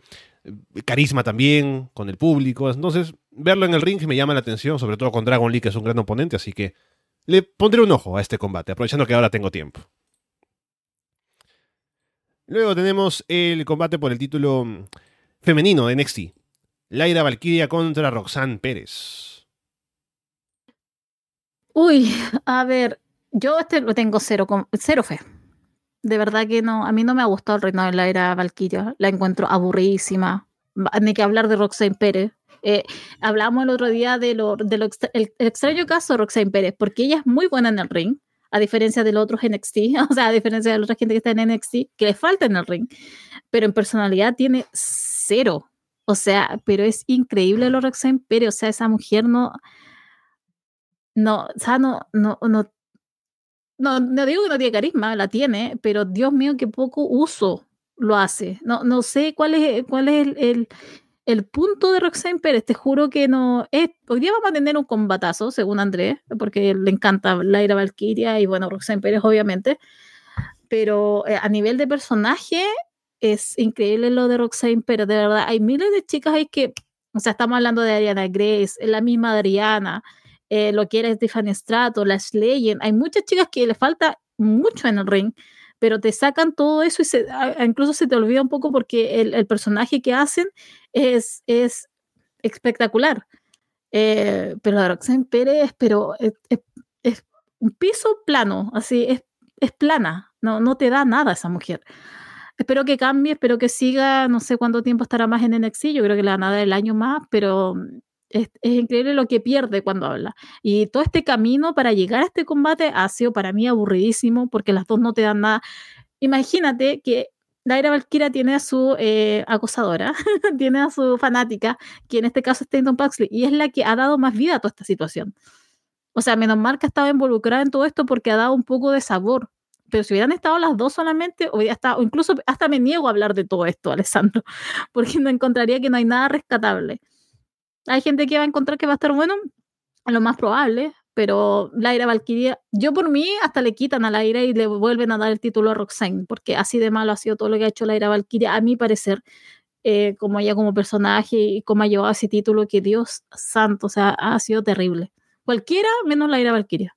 eh, carisma también, con el público. Entonces, verlo en el ring me llama la atención, sobre todo con Dragon Lee, que es un gran oponente, así que le pondré un ojo a este combate, aprovechando que ahora tengo tiempo. Luego tenemos el combate por el título femenino de NXT. Laira Valkyria contra Roxanne Pérez. Uy, a ver, yo este lo tengo cero, cero fe. De verdad que no, a mí no me ha gustado el reino de Laira Valkyria. La encuentro aburridísima. Ni que hablar de Roxanne Pérez. Eh, hablamos el otro día de lo, de lo el, extraño caso de Roxanne Pérez, porque ella es muy buena en el ring, a diferencia de los otros NXT, o sea, a diferencia de la otra gente que está en NXT, que le falta en el ring, pero en personalidad tiene cero. O sea, pero es increíble lo Roxanne Pérez. O sea, esa mujer no. No, o sea, no, no, no, no, digo que no tiene carisma, la tiene, pero Dios mío, qué poco uso lo hace. No, no sé cuál es, cuál es el, el, punto de Roxanne Pérez. Te juro que no. Es, hoy día vamos a tener un combatazo, según Andrés, porque le encanta Laira Valkyria y bueno, Roxanne Pérez, obviamente. Pero eh, a nivel de personaje, es increíble lo de Roxanne, pero de verdad hay miles de chicas ahí que, o sea, estamos hablando de Ariana Grace, la misma Adriana, eh, lo que era Stephanie Strato, la Legend, hay muchas chicas que le falta mucho en el ring, pero te sacan todo eso y se, incluso se te olvida un poco porque el, el personaje que hacen es, es espectacular. Eh, pero Roxanne Pérez, pero es, es, un piso plano, así, es, es plana, no, no te da nada esa mujer. Espero que cambie, espero que siga, no sé cuánto tiempo estará más en NXT, yo creo que le van a el año más, pero mm, es, increíble lo que pierde cuando habla. Y todo este camino para llegar a este combate ha sido para mí aburridísimo porque las dos no te dan nada. Imagínate que Daira Valkyria tiene a su eh, acosadora, tiene a su fanática, que en este caso es Tatum Paxley, y es la que ha dado más vida a toda esta situación. O sea, menos mal que ha estado involucrada en todo esto porque ha dado un poco de sabor pero si hubieran estado las dos solamente, hubiera estado, incluso hasta me niego a hablar de todo esto, Alessandro, porque no encontraría que no hay nada rescatable. Hay gente que va a encontrar que va a estar bueno, lo más probable, pero Laira Valkyria, yo por mí hasta le quitan a Laira y le vuelven a dar el título a Roxanne, porque así de malo ha sido todo lo que ha hecho Laira Valkyria, a mi parecer, eh, como ella como personaje y como ha llevado ese título que Dios santo, o sea, ha sido terrible. Cualquiera menos Laira Valkyria.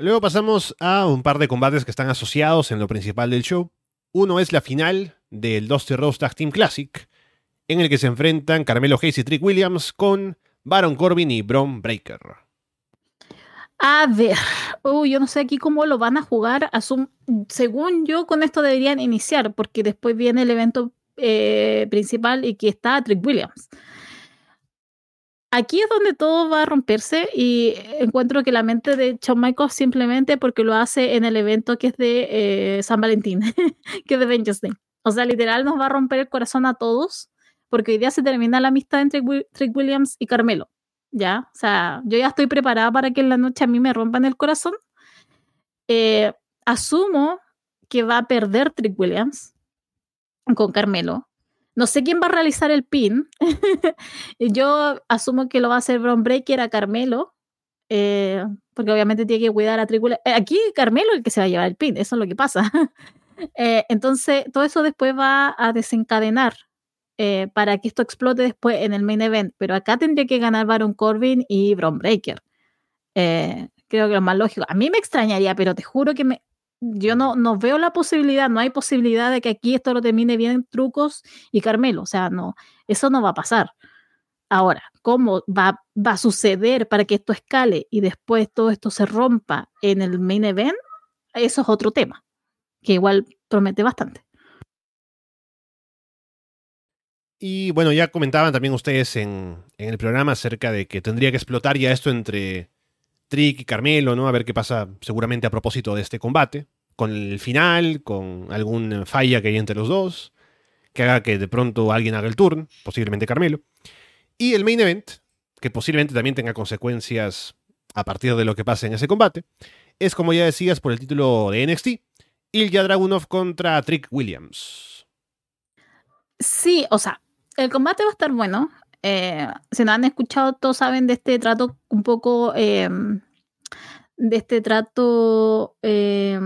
Luego pasamos a un par de combates que están asociados en lo principal del show. Uno es la final del Dusty Rose Tag Team Classic, en el que se enfrentan Carmelo Hayes y Trick Williams con Baron Corbin y Braun Breaker. A ver, uy, yo no sé aquí cómo lo van a jugar. según yo, con esto deberían iniciar, porque después viene el evento eh, principal y que está Trick Williams aquí es donde todo va a romperse y encuentro que la mente de Shawn Michaels simplemente porque lo hace en el evento que es de eh, San Valentín, que es de Vengeance Day. O sea, literal nos va a romper el corazón a todos porque hoy día se termina la amistad entre Trick Williams y Carmelo. ¿Ya? O sea, yo ya estoy preparada para que en la noche a mí me rompan el corazón. Eh, asumo que va a perder Trick Williams con Carmelo no sé quién va a realizar el pin. Yo asumo que lo va a hacer Bron Breaker a Carmelo, eh, porque obviamente tiene que cuidar a Tricula. Eh, aquí Carmelo es el que se va a llevar el pin, eso es lo que pasa. Eh, entonces, todo eso después va a desencadenar para que esto explote después en el main event. Pero acá tendría que ganar Baron Corbin y Bron Breaker. creo que lo más lógico. A mí me extrañaría, pero te juro que me, yo no, no veo la posibilidad, no hay posibilidad de que aquí esto lo termine bien Trucos y Carmelo. O sea, no, eso no va a pasar. Ahora, ¿cómo va, va a suceder para que esto escale y después todo esto se rompa en el main event? Eso es otro tema, que igual promete bastante. Y bueno, ya comentaban también ustedes en, en, el programa acerca de que tendría que explotar ya esto entre Trick y Carmelo, ¿no? A ver qué pasa seguramente a propósito de este combate, con el final, con alguna falla que hay entre los dos, que haga que de pronto alguien haga el turn, posiblemente Carmelo. Y el main event, que posiblemente también tenga consecuencias a partir de lo que pase en ese combate, es como ya decías por el título de NXT, Ilya Dragunov contra Trick Williams. Sí, o sea, el combate va a estar bueno. Eh, si no han escuchado, todos saben de este trato un poco. Eh, de este trato. Eh,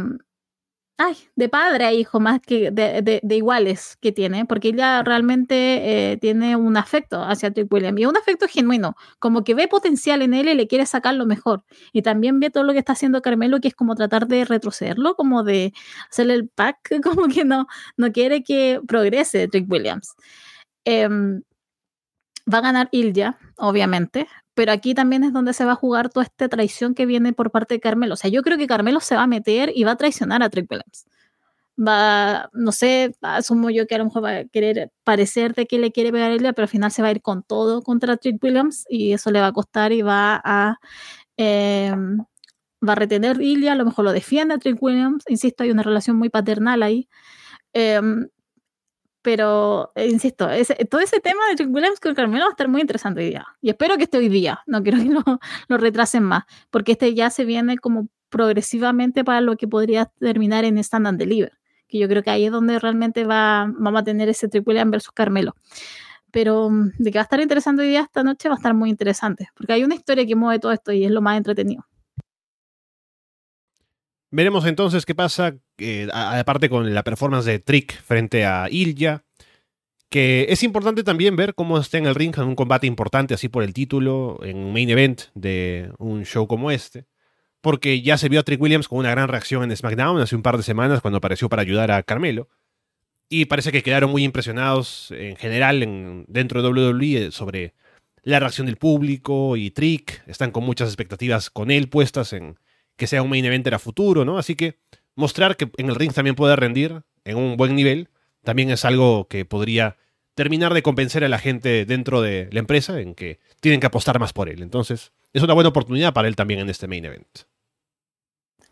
ay, de padre a hijo, más que de, iguales que tiene, porque ella realmente tiene un afecto hacia Trick William y un afecto genuino, como que ve potencial en él y le quiere sacar lo mejor. Y también ve todo lo que está haciendo Carmelo, que es como tratar de retrocederlo, como de hacerle el pack, como que no, no quiere que progrese Trick Williams. Va a ganar Ilya, obviamente, pero aquí también es donde se va a jugar toda esta traición que viene por parte de Carmelo. O sea, yo creo que Carmelo se va a meter y va a traicionar a Trick Williams. Va, no sé, asumo yo que a lo mejor va a querer parecer de que le quiere pegar a Ilya, pero al final se va a ir con todo contra Trick Williams y eso le va a costar y va a. Em, va a retener Ilya, a lo mejor lo defiende a Trick Williams. Insisto, hay una relación muy paternal ahí. Em, pero, eh, insisto, todo ese tema de Williams con Carmelo va a estar muy interesante hoy día. Y espero que esté hoy día. No quiero que lo, lo, retrasen más. Porque este ya se viene como progresivamente para lo que podría terminar en Stand and Deliver. Que yo creo que ahí es donde realmente va, vamos a tener ese Trick Williams versus Carmelo. Pero mm, de que va a estar interesante hoy día esta noche va a estar muy interesante. Porque hay una historia que mueve todo esto y es lo más entretenido. Veremos entonces qué pasa, eh, aparte con la performance de Trick frente a Ilya, que es importante también ver cómo está en el ring en un combate importante así por el título, en un main event de un show como este, porque ya se vio a Trick Williams con una gran reacción en SmackDown hace un par de semanas cuando apareció para ayudar a Carmelo, y parece que quedaron muy impresionados en general en, dentro de WWE sobre la reacción del público y Trick, están con muchas expectativas con él puestas en que sea un main event a futuro, ¿no? Así que mostrar que en el ring también puede rendir en un buen nivel, también es algo que podría terminar de convencer a la gente dentro de la empresa en que tienen que apostar más por él. Entonces, es una buena oportunidad para él también en este main event.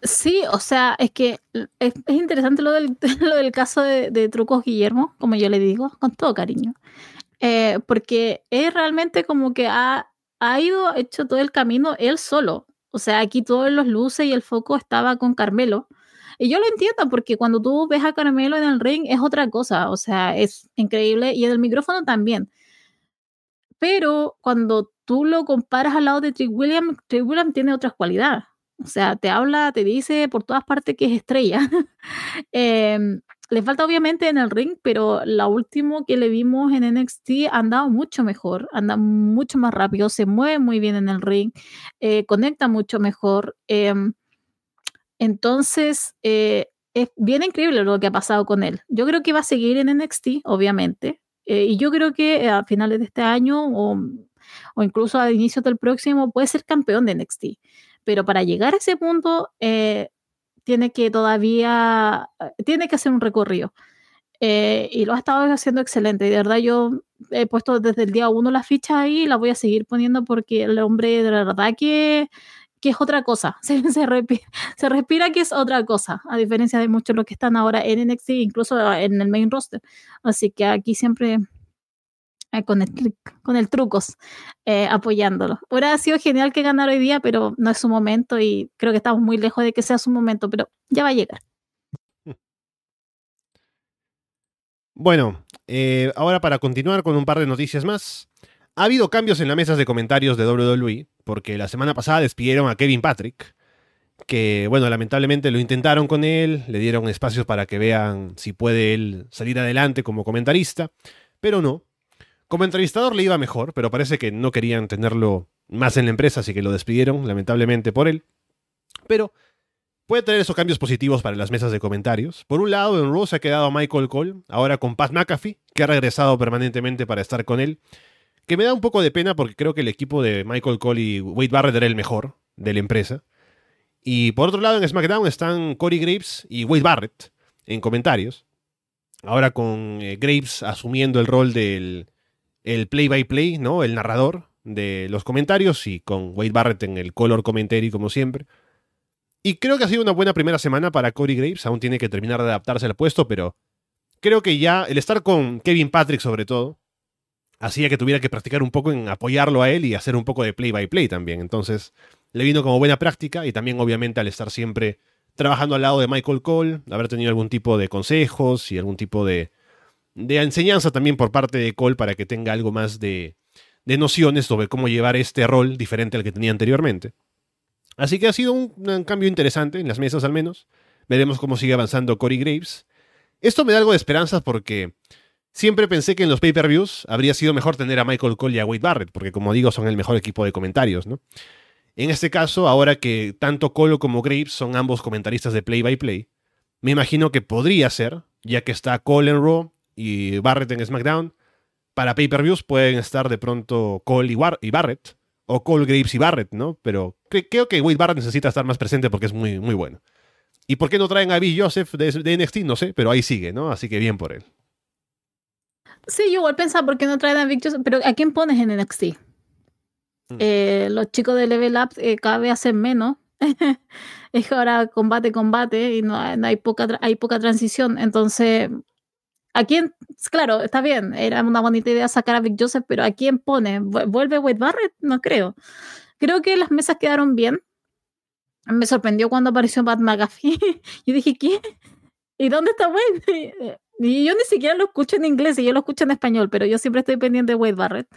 Sí, o sea, es que es, interesante lo del, caso de, Trucos Guillermo, como yo le digo, con todo cariño, eh, porque es realmente como que ha ido, hecho todo el camino él solo. O sea, aquí todos los luces y el foco estaba con Carmelo. Y yo lo entiendo porque cuando tú ves a Carmelo en el ring es otra cosa, o sea, es increíble y en el micrófono también. Pero cuando tú lo comparas al lado de Trick William, Trick William tiene otras cualidades. O sea, te habla, te dice por todas partes que es estrella. eh, le falta obviamente en el ring, pero la última que le vimos en NXT ha andado mucho mejor, anda mucho más rápido, se mueve muy bien en el ring, eh, conecta mucho mejor. Em, entonces, eh, es bien increíble lo que ha pasado con él. Yo creo que va a seguir en NXT, obviamente, eh, y yo creo que a finales de este año o, o incluso a inicios del próximo puede ser campeón de NXT. Pero para llegar a ese punto, tiene que todavía, tiene que hacer un recorrido. Eh, y lo ha estado haciendo excelente. Y de verdad yo he puesto desde el día uno las fichas ahí y las voy a seguir poniendo porque el hombre de verdad que, que es otra cosa. Se, se, se, respira, que es otra cosa, a diferencia de muchos los que están ahora en NXT, incluso en el main roster. Así que aquí siempre eh, con, el, con el trucos, eh, apoyándolo. Hubiera sido genial que ganara hoy día, pero no es su momento y creo que estamos muy lejos de que sea su momento, pero ya va a llegar. Bueno, eh, ahora para continuar con un par de noticias más. Ha habido cambios en las mesas de comentarios de WWE, porque la semana pasada despidieron a Kevin Patrick, que bueno, lamentablemente lo intentaron con él, le dieron espacios para que vean si puede él salir adelante como comentarista, pero no, como entrevistador le iba mejor, pero parece que no querían tenerlo más en la empresa, así que lo despidieron, lamentablemente por él. Pero puede tener esos cambios positivos para las mesas de comentarios. Por un lado, en Raw se ha quedado Michael Cole, ahora con Pat McAfee, que ha regresado permanentemente para estar con él, que me da un poco de pena porque creo que el equipo de Michael Cole y Wade Barrett era el mejor de la empresa. Y por otro lado, en SmackDown están Corey Graves y Wade Barrett en comentarios. Ahora con eh, Graves asumiendo el rol del el play-by-play, ¿no? El narrador de los comentarios y con Wade Barrett en el color commentary como siempre. Y creo que ha sido una buena primera semana para Corey Graves. Aún tiene que terminar de adaptarse al puesto, pero creo que ya el estar con Kevin Patrick sobre todo hacía que tuviera que practicar un poco en apoyarlo a él y hacer un poco de play-by-play también. Entonces le vino como buena práctica y también obviamente al estar siempre trabajando al lado de Michael Cole, haber tenido algún tipo de consejos y algún tipo de, de enseñanza también por parte de Cole para que tenga algo más de, de nociones sobre cómo llevar este rol diferente al que tenía anteriormente. Así que ha sido un, cambio interesante en las mesas al menos. Veremos cómo sigue avanzando Corey Graves. Esto me da algo de esperanza porque siempre pensé que en los pay-per-views habría sido mejor tener a Michael Cole y a Wade Barrett, porque como digo, son el mejor equipo de comentarios, ¿no? En este caso, ahora que tanto Cole como Graves son ambos comentaristas de play-by-play, me imagino que podría ser, ya que está Cole en Raw y Barrett en SmackDown, para pay-per-views pueden estar de pronto Cole y, Barrett, o Cole, Graves y Barrett, ¿no? Pero creo que Wade Barrett necesita estar más presente porque es muy, muy bueno. ¿Y por qué no traen a Bill Joseph de, NXT? No sé, pero ahí sigue, ¿no? Así que bien por él. Sí, yo igual pensaba, ¿por qué no traen a Bill Joseph? Pero ¿a quién pones en NXT? Mm. Eh, los chicos de Level Up eh, cada vez hacen menos. es ahora combate, combate y no, hay, poca, hay poca transición. Entonces, ¿A quién? Claro, está bien, era una bonita idea sacar a Vic Joseph, pero ¿a quién pone? ¿Vuelve Wade Barrett? No creo. Creo que las mesas quedaron bien. Me sorprendió cuando apareció Pat McAfee. y dije, ¿qué? ¿Y dónde está Wade? Y yo ni siquiera lo escucho en inglés, y yo lo escucho en español, pero yo siempre estoy pendiente de Wade Barrett.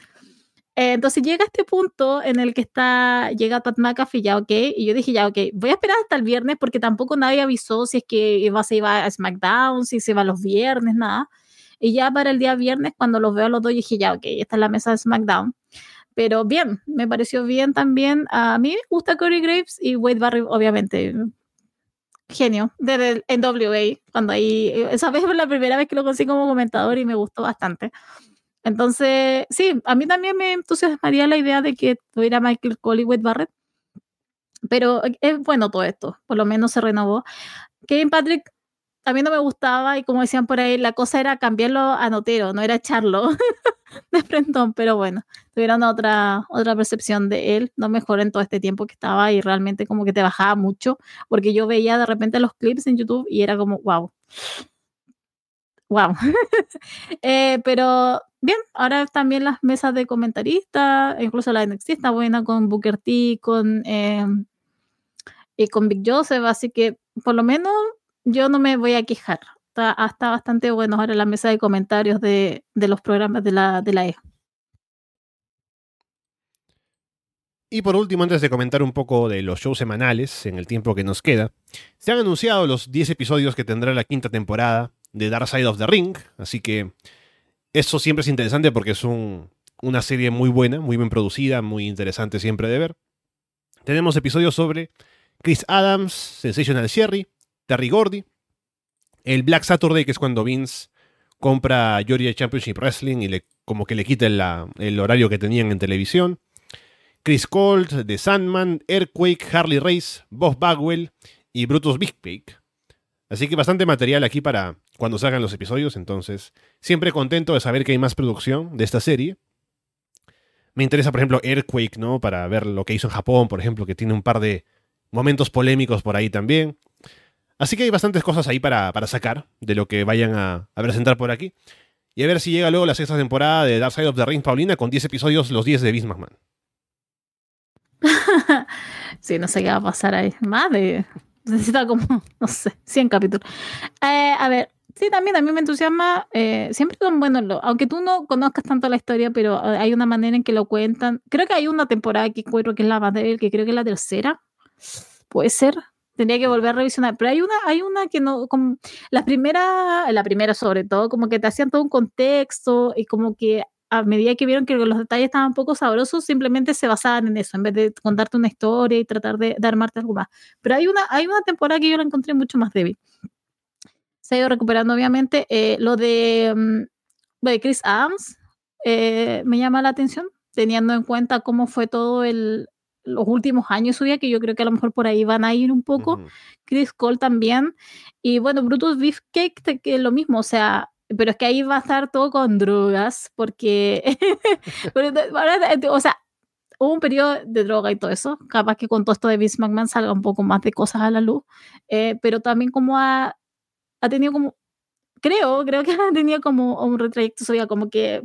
Eh, entonces llega este punto en el que está, llega Pat McAfee, ya ok, y yo dije, ya ok, voy a esperar hasta el viernes porque tampoco nadie avisó si es que iba, se iba a SmackDown, si se va los viernes, nada. Y ya para el día viernes, cuando los veo a los dos, dije, ya ok, esta es la mesa de SmackDown. Pero bien, me pareció bien también. A mí me gusta Corey Graves y Wade Barry, obviamente. Genio, desde el NWA, cuando ahí, esa vez fue la primera vez que lo conocí como comentador y me gustó bastante. Entonces, sí, a mí también me entusiasmaría la idea de que tuviera Michael Wade Barrett. Pero es bueno todo esto, por lo menos se renovó. Kevin Patrick a mí no me gustaba y como decían por ahí, la cosa era cambiarlo a notero, no era echarlo de frentón, pero bueno, tuvieron otra, otra percepción de él, no mejor en todo este tiempo que estaba y realmente como que te bajaba mucho, porque yo veía de repente los clips en YouTube y era como, wow, wow. Eh, pero bien, ahora también las mesas de comentaristas, incluso la NXT está buena con Booker T, con, eh, y con Big Joseph, así que por lo menos yo no me voy a quejar. Está, está bastante bueno ahora la mesa de comentarios de, de los programas de la, de la E. Y por último, antes de comentar un poco de los shows semanales en el tiempo que nos queda, se han anunciado los 10 episodios que tendrá la quinta temporada de Dark Side of the Ring, así que eso siempre es interesante porque es una serie muy buena, muy bien producida, muy interesante siempre de ver. Tenemos episodios sobre Chris Adams, Sensational Sherry, Terry Gordy, el Black Saturday, que es cuando Vince compra Georgia Championship Wrestling y le, como que le quita el horario que tenían en televisión. Chris Colt, The Sandman, Earthquake, Harley Race, Bob Bagwell y Brutus Big Cake. Así que bastante material aquí para cuando salgan los episodios, entonces siempre contento de saber que hay más producción de esta serie. Me interesa, por ejemplo, Earthquake, ¿no? Para ver lo que hizo en Japón, por ejemplo, que tiene un par de momentos polémicos por ahí también. Así que hay bastantes cosas ahí para, sacar de lo que vayan a, presentar por aquí. Y a ver si llega luego la sexta temporada de Dark Side of the Ring Paulina con 10 episodios, los 10 de Vince McMahon. sí, no sé qué va a pasar ahí. Más de necesita como, no sé, 100 capítulos. Eh, a ver, sí, también, también me entusiasma. Eh, siempre son buenos, aunque tú no conozcas tanto la historia, pero eh, hay una manera en que lo cuentan. Creo que hay una temporada que creo que es la más débil, que creo que es la tercera. Puede ser. Tendría que volver a revisionar. Pero hay una, hay una que no, como la primera, la primera sobre todo, como que te hacían todo un contexto y como que a medida que vieron que los detalles estaban poco sabrosos, simplemente se basaban en eso, en vez de contarte una historia y tratar de, armarte algo más. Pero hay una, hay una temporada que yo la encontré mucho más débil. Se ha ido recuperando, obviamente. Eh, lo de, mm, de Chris Adams, eh, me llama la atención, teniendo en cuenta cómo fue todo el, los últimos años su vida, que yo creo que a lo mejor por ahí van a ir un poco. Chris Cole también. Y bueno, Brutus Beefcake, que es lo mismo, o sea, pero es que ahí va a estar todo con drogas, porque, o sea, hubo un periodo de droga y todo eso, capaz que con todo esto de Vince McMahon salga un poco más de cosas a la luz, eh, pero también como ha, ha tenido como, creo, creo que ha tenido como un retrayecto, o como que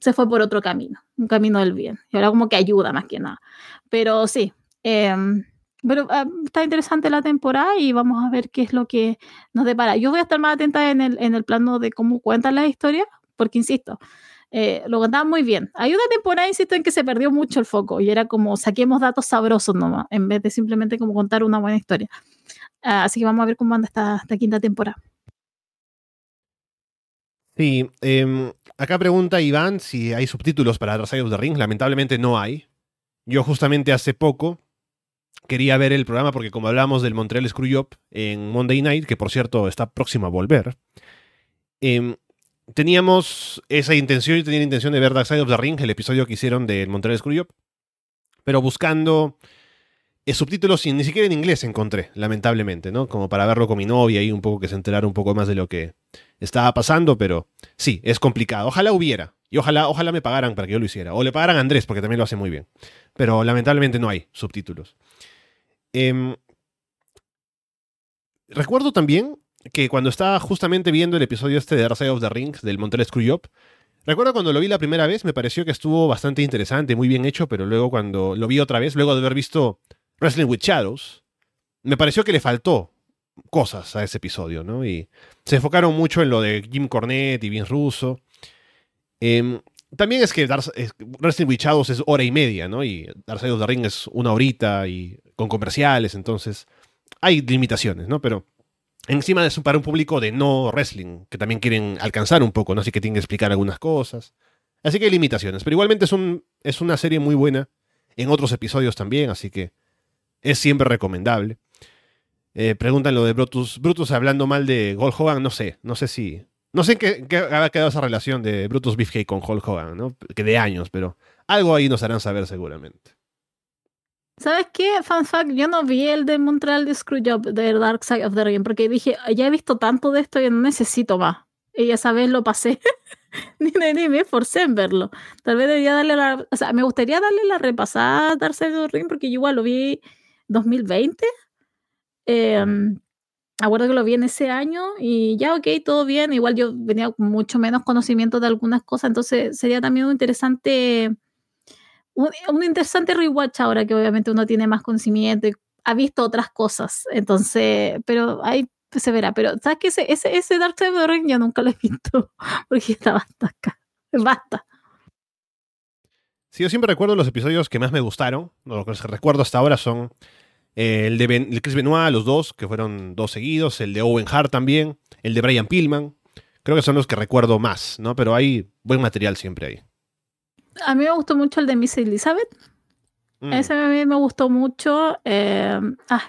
se fue por otro camino, un camino del bien, y ahora como que ayuda más que nada. Pero sí, em, pero ah, está interesante la temporada y vamos a ver qué es lo que nos depara. Yo voy a estar más atenta en el, en el plano de cómo cuentan la historia, porque insisto, eh, lo contaban muy bien. Hay una temporada, insisto, en que se perdió mucho el foco y era como saquemos datos sabrosos nomás, en vez de simplemente como contar una buena historia. Ah, así que vamos a ver cómo anda esta, esta quinta temporada. Sí, em, acá pregunta Iván si hay subtítulos para Dark Side of the Ring. Lamentablemente no hay. Yo justamente hace poco quería ver el programa porque como hablamos del Montreal Screwjob en Monday Night, que por cierto está próximo a volver, em, teníamos esa intención, y tenía la intención de ver Dark Side of the Ring, el episodio que hicieron del Montreal Screwjob, pero buscando eh, subtítulos y ni siquiera en inglés encontré, lamentablemente, ¿no? Como para verlo con mi novia y un poco que se enterara un poco más de lo que estaba pasando, pero sí, es complicado. Ojalá hubiera, y ojalá, ojalá me pagaran para que yo lo hiciera. O le pagaran a Andrés, porque también lo hace muy bien. Pero lamentablemente no hay subtítulos. Em, recuerdo también que cuando estaba justamente viendo el episodio este de Dark of the Rings del Montreal Screwjob, recuerdo cuando lo vi la primera vez, me pareció que estuvo bastante interesante, muy bien hecho, pero luego cuando lo vi otra vez, luego de haber visto Wrestling with Shadows, me pareció que le faltó cosas a ese episodio, ¿no? Y se enfocaron mucho en lo de Jim Cornette y Vince Russo. Em, también es que Wrestling with Shadows es hora y media, ¿no? Y Dark Side of the Ring es una horita y con comerciales, entonces hay limitaciones, ¿no? Pero encima de eso para un público de no wrestling, que también quieren alcanzar un poco, ¿no? Así que tienen que explicar algunas cosas. Así que hay limitaciones, pero igualmente es, un, es una serie muy buena en otros episodios también, así que es siempre recomendable. Eh, preguntan lo de Brutus, Brutus hablando mal de Gold Hogan, no sé, no sé si no sé en qué, ha quedado esa relación de Brutus Beefcake con Hulk Hogan, ¿no? Que de años, pero algo ahí nos harán saber seguramente. ¿Sabes qué? Fun fact, yo no vi el de Montreal de Screwjob de Dark Side of the Ring porque dije, ya he visto tanto de esto y no necesito más. Y esa vez lo pasé. ni, ni, me esforcé en verlo. Tal vez debería darle la... O sea, me gustaría darle la repasada a Dark Side of the Ring porque yo igual lo vi 2020. Eh, em, acuerdo que lo vi en ese año y ya, ok, todo bien. Igual yo venía con mucho menos conocimiento de algunas cosas, entonces sería también interesante, un, interesante rewatch ahora que obviamente uno tiene más conocimiento y ha visto otras cosas. Entonces, pero ahí se verá. Pero, ¿sabes qué? Ese, ese, ese Dark Side of the Ring yo nunca lo he visto porque está basta acá. Basta. Sí, yo siempre recuerdo los episodios que más me gustaron. Lo que recuerdo hasta ahora son eh, el de Chris Benoit, los dos, que fueron dos seguidos, el de Owen Hart también, el de Brian Pillman. Creo que son los que recuerdo más, ¿no? Pero hay buen material siempre ahí. A mí me gustó mucho el de Miss Elizabeth. Mm. Ese a mí me gustó mucho. Eh, ah,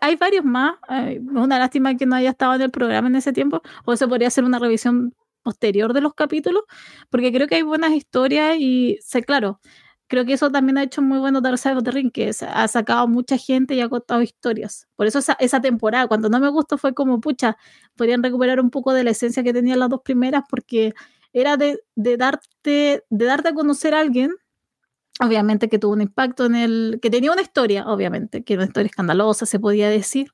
hay varios más. Es una lástima que no haya estado en el programa en ese tiempo. O se podría hacer una revisión posterior de los capítulos, porque creo que hay buenas historias y sé, claro, creo que eso también ha hecho muy bueno Dark Side of the Ring, que ha sacado mucha gente y ha contado historias. Por eso esa, temporada, cuando no me gustó, fue como, pucha, podrían recuperar un poco de la esencia que tenían las dos primeras, porque era de, darte, de darte a conocer a alguien, obviamente que tuvo un impacto en el, que tenía una historia, obviamente, que era una historia escandalosa, se podía decir,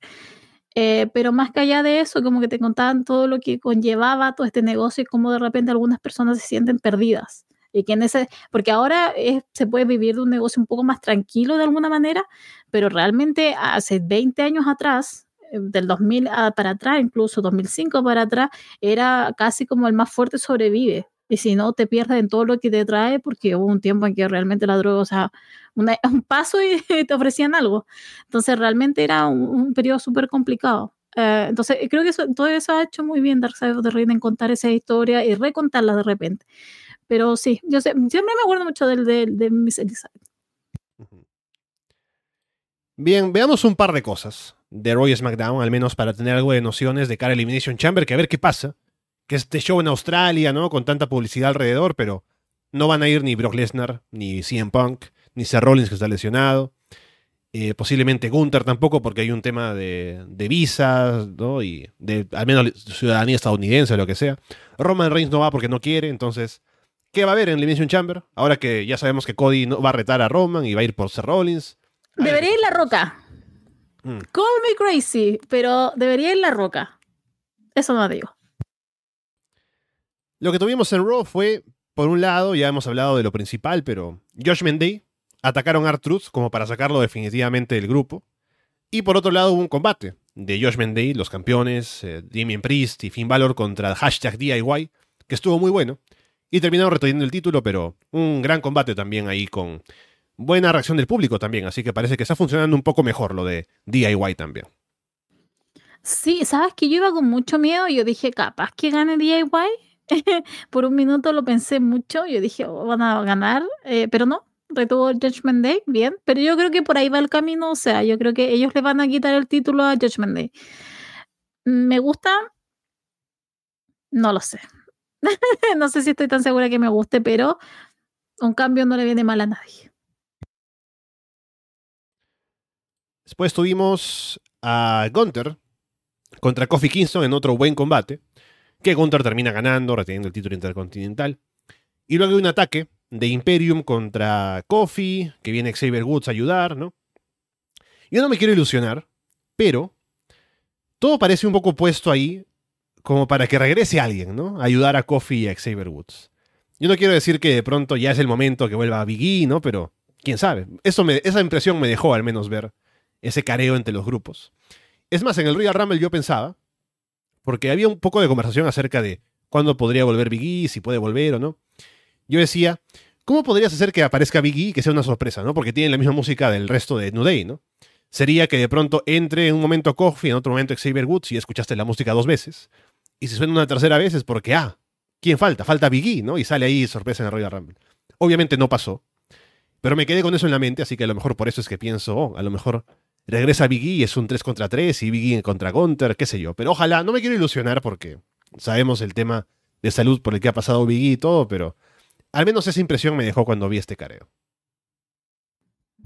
eh, pero más que allá de eso, como que te contaban todo lo que conllevaba todo este negocio y cómo de repente algunas personas se sienten perdidas. Y que en ese, porque ahora se puede vivir de un negocio un poco más tranquilo de alguna manera, pero realmente hace 20 años atrás, del 2000 para atrás, incluso 2005 para atrás, era casi como el más fuerte sobrevive. Y si no, te pierdes en todo lo que te trae, porque hubo un tiempo en que realmente la droga, o sea, un paso y te ofrecían algo. Entonces, realmente era un, periodo súper complicado. Eh, entonces, creo que eso, todo eso ha hecho muy bien Dark Side of the Ring en contar esa historia y recontarla de repente. Pero sí, yo siempre me acuerdo mucho del de, Miss Elizabeth. Bien, veamos un par de cosas de Roy SmackDown, al menos para tener algo de nociones de cara a Elimination Chamber, que a ver qué pasa. Que este show en Australia, ¿no? Con tanta publicidad alrededor, pero No van a ir ni Brock Lesnar, ni CM Punk, ni Seth Rollins que está lesionado. Eh, posiblemente Gunther tampoco, porque hay un tema de, de visas, ¿no? Y de al menos ciudadanía estadounidense o lo que sea. Roman Reigns no va porque no quiere, entonces, ¿qué va a haber en Elimination Chamber? Ahora que ya sabemos que Cody no va a retar a Roman y va a ir por Seth Rollins. Debería ir La Roca. Mm. Call me crazy, pero debería ir La Roca. Eso no digo. Lo que tuvimos en Raw fue, por un lado, ya hemos hablado de lo principal, pero Josh Day atacaron a R-Truth como para sacarlo definitivamente del grupo. Y por otro lado hubo un combate de Josh Day, los campeones, eh, Damien Priest y Finn Balor contra hashtag DIY, que estuvo muy bueno. Y terminaron reteniendo el título, pero un gran combate también ahí con buena reacción del público también. Así que parece que está funcionando un poco mejor lo de DIY también. Sí, sabes que yo iba con mucho miedo. Yo dije, capaz que gane DIY. por un minuto lo pensé mucho. Yo dije, oh, van a ganar, eh, pero no retuvo Judgment Day, bien, pero yo creo que por ahí va el camino, o sea, yo creo que ellos le van a quitar el título a Judgment Day. ¿Me gusta? No lo sé. no sé si estoy tan segura que me guste, pero un cambio no le viene mal a nadie. Después tuvimos a Gunter contra Kofi Kingston en otro buen combate, que Gunter termina ganando, reteniendo el título intercontinental. Y luego hay un ataque de Imperium contra Kofi, que viene Xavier Woods a ayudar, ¿no? Yo no me quiero ilusionar, pero todo parece un poco puesto ahí como para que regrese alguien, ¿no? A ayudar a Kofi y a Xavier Woods. Yo no quiero decir que de pronto ya es el momento que vuelva a Biggie, ¿no? Pero quién sabe. Eso me, esa impresión me dejó al menos ver ese careo entre los grupos. Es más, en el Royal Rumble yo pensaba, porque había un poco de conversación acerca de cuándo podría volver Biggie, si puede volver o no yo decía, ¿cómo podrías hacer que aparezca Biggie y que sea una sorpresa, ¿no? Porque tiene la misma música del resto de New Day, ¿no? Sería que de pronto entre en un momento Kofi, en otro momento Xavier Woods y escuchaste la música dos veces. Y si suena una tercera vez es porque, ah, ¿quién falta? Falta Biggie, ¿no? Y sale ahí sorpresa en el Royal Rumble. Obviamente no pasó. Pero me quedé con eso en la mente, así que a lo mejor por eso es que pienso, oh, a lo mejor regresa Biggie y es un 3 contra 3 y Biggie contra Gunter, qué sé yo. Pero ojalá, no me quiero ilusionar porque sabemos el tema de salud por el que ha pasado Biggie y todo, pero al menos esa impresión me dejó cuando vi este careo.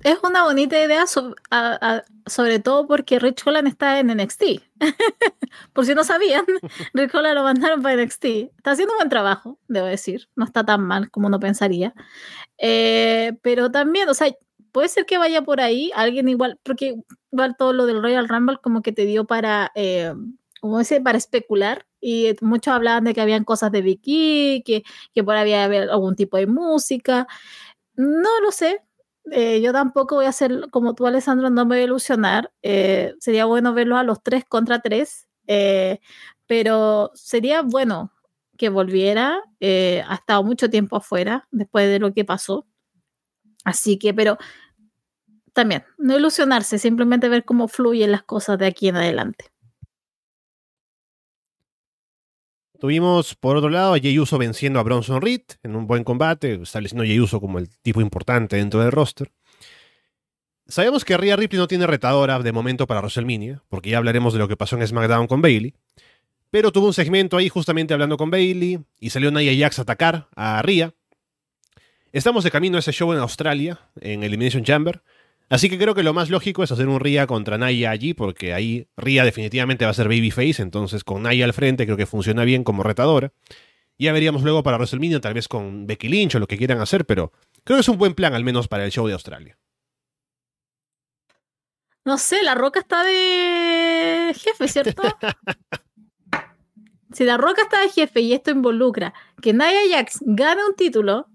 Es una bonita idea, sobre todo porque Rich Holland está en NXT. Por si no sabían, Rich Holland lo mandaron para NXT. Está haciendo un buen trabajo, debo decir. No está tan mal como uno pensaría. Eh, pero también, o sea, puede ser que vaya por ahí alguien igual, porque igual todo lo del Royal Rumble como que te dio para, eh, como dice, para especular y muchos hablaban de que habían cosas de Vicky, que, que por ahí había algún tipo de música. No lo sé. Eh, yo tampoco voy a hacer como tú, Alessandro, no me voy a ilusionar. Eh, sería bueno verlo a los tres contra tres, eh, pero sería bueno que volviera. ha estado mucho tiempo afuera después de lo que pasó. Así que, pero también, no ilusionarse, simplemente ver cómo fluyen las cosas de aquí en adelante. Tuvimos, por otro lado, a Jey Uso venciendo a Bronson Reed en un buen combate, estableciendo a Jey Uso como el tipo importante dentro del roster. Sabemos que Rhea Ripley no tiene retadora de momento para WrestleMania, porque ya hablaremos de lo que pasó en SmackDown con Bailey. Pero tuvo un segmento ahí justamente hablando con Bailey y salió Nia Jax a atacar a Rhea. Estamos de camino a ese show en Australia, en Elimination Chamber. Así que creo que lo más lógico es hacer un Ria contra Naya allí, porque ahí Ria definitivamente va a ser babyface, entonces con Naya al frente creo que funciona bien como retadora. Ya veríamos luego para WrestleMania, tal vez con Becky Lynch o lo que quieran hacer, pero creo que es un buen plan al menos para el show de Australia. No sé, la Roca está de jefe, ¿cierto? si la Roca está de jefe y esto involucra que Nia Jax gane un título,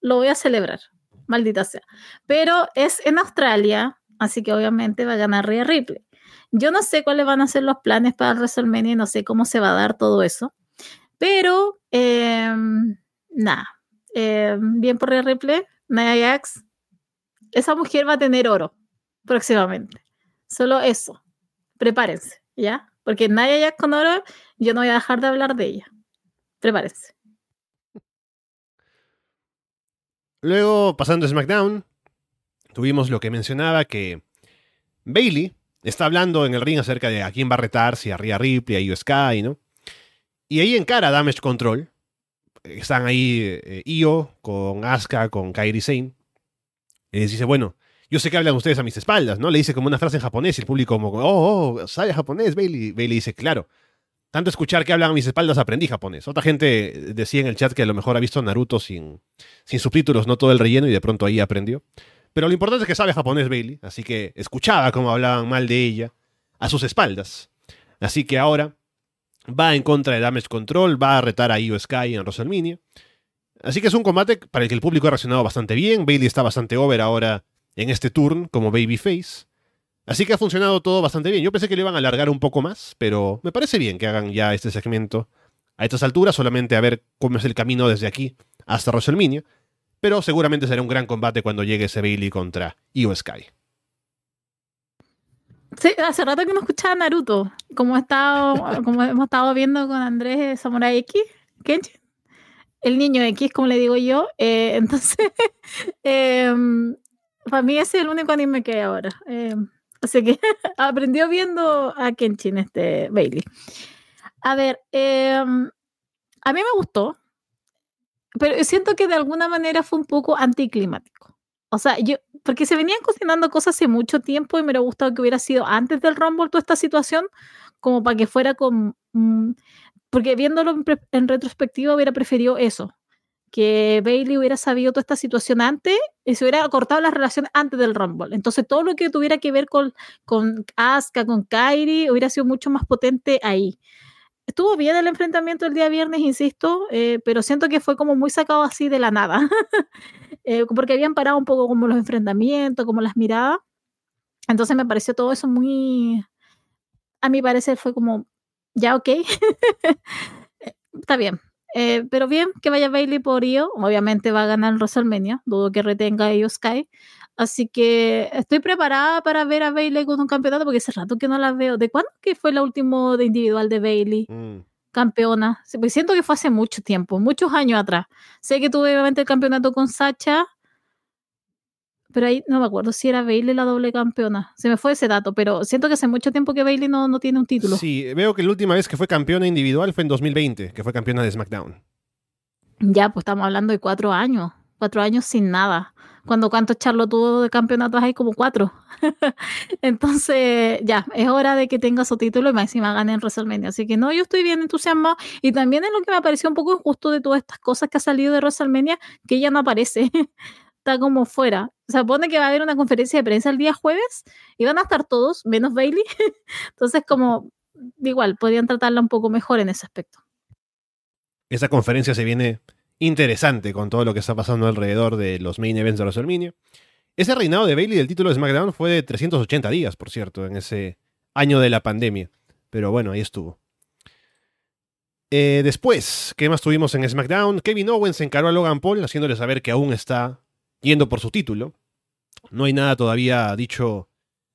lo voy a celebrar maldita sea. Pero es en Australia, así que obviamente va a ganar Rhea Ripley. Yo no sé cuáles van a ser los planes para WrestleMania, no sé cómo se va a dar todo eso. Pero, em, nada, em, bien por Rhea Ripley, Nia Jax. Esa mujer va a tener oro próximamente. Solo eso. Prepárense, ¿ya? Porque Nia Jax con oro, yo no voy a dejar de hablar de ella. Prepárense. Luego, pasando a SmackDown, tuvimos lo que mencionaba que Bailey está hablando en el ring acerca de a quién va a retar, si a Ripley, a Io Sky, ¿no? Y ahí encara Damage Control. están ahí eh, Io con Asuka, con Kairi Sane. Y les dice, bueno, yo sé que hablan ustedes a mis espaldas, ¿no? Le dice como una frase en japonés y el público como, oh, oh, ¿sabe japonés, Bailey? Bailey dice, claro. Tanto escuchar que hablan a mis espaldas aprendí japonés. Otra gente decía en el chat que a lo mejor ha visto Naruto sin, sin subtítulos, no todo el relleno, y de pronto ahí aprendió. Pero lo importante es que sabe japonés Bailey, así que escuchaba cómo hablaban mal de ella a sus espaldas. Así que ahora va en contra de Damage Control, va a retar a Io Sky en WrestleMania. Así que es un combate para el que el público ha reaccionado bastante bien. Bailey está bastante over ahora en este turn como babyface. Así que ha funcionado todo bastante bien. Yo pensé que lo iban a alargar un poco más, pero me parece bien que hagan ya este segmento a estas alturas, solamente a ver cómo es el camino desde aquí hasta WrestleMania. Pero seguramente será un gran combate cuando llegue ese Bailey contra Io Sky. Sí, hace rato que no escuchaba Naruto, como, estado, como hemos estado viendo con Andrés Samurai X, Kenshin, el niño X, como le digo yo. Eh, entonces, eh, para mí ese es el único anime que hay ahora. Eh, así que aprendió viendo a Kenshin, este Bailey. A ver, em, a mí me gustó, pero siento que de alguna manera fue un poco anticlimático. O sea, yo, porque se venían cocinando cosas hace mucho tiempo y me hubiera gustado que hubiera sido antes del Rumble toda esta situación, como para que fuera con... Mm, porque viéndolo en, en retrospectiva hubiera preferido eso, que Bailey hubiera sabido toda esta situación antes y se hubiera cortado la relación antes del Rumble. Entonces todo lo que tuviera que ver con, con Asuka, con Kairi, hubiera sido mucho más potente ahí. Estuvo bien el enfrentamiento el día viernes, insisto, eh, pero siento que fue como muy sacado así de la nada, eh, porque habían parado un poco como los enfrentamientos, como las miradas. Entonces me pareció todo eso muy, a mi parecer fue como, ya ok, está bien, eh, pero bien, que vaya Bailey por Io. Obviamente va a ganar el WrestleMania. Dudo que retenga a Sky. Así que estoy preparada para ver a Bailey con un campeonato porque hace rato que no la veo. ¿De cuándo que fue la último de individual de Bailey? Mm. Campeona. Pues siento que fue hace mucho tiempo, muchos años atrás. Sé que tuve obviamente el campeonato con Sacha pero ahí no me acuerdo si era Bailey la doble campeona. Se me fue ese dato, pero siento que hace mucho tiempo que Bailey no, no tiene un título. Sí, veo que la última vez que fue campeona individual fue en 2020, que fue campeona de SmackDown. Ya, pues estamos hablando de cuatro años. Cuatro años sin nada. Cuando cuántos Charlo tuvo de campeonatos hay como cuatro. Entonces, ya, es hora de que tenga su título y máxima gane en WrestleMania. Así que no, yo estoy bien entusiasmado. Y también es lo que me pareció un poco injusto de todas estas cosas que ha salido de WrestleMania, que ella no aparece. Está como fuera. Se supone que va a haber una conferencia de prensa el día jueves y van a estar todos, menos Bailey. Entonces, como igual, podrían tratarla un poco mejor en ese aspecto. Esa conferencia se viene interesante con todo lo que está pasando alrededor de los main events de WrestleMania. Ese reinado de Bailey del título de SmackDown fue de 380 días, por cierto, en ese año de la pandemia. Pero bueno, ahí estuvo. Eh, después, ¿qué más tuvimos en SmackDown? Kevin Owens encaró a Logan Paul, haciéndole saber que aún está yendo por su título. No hay nada todavía dicho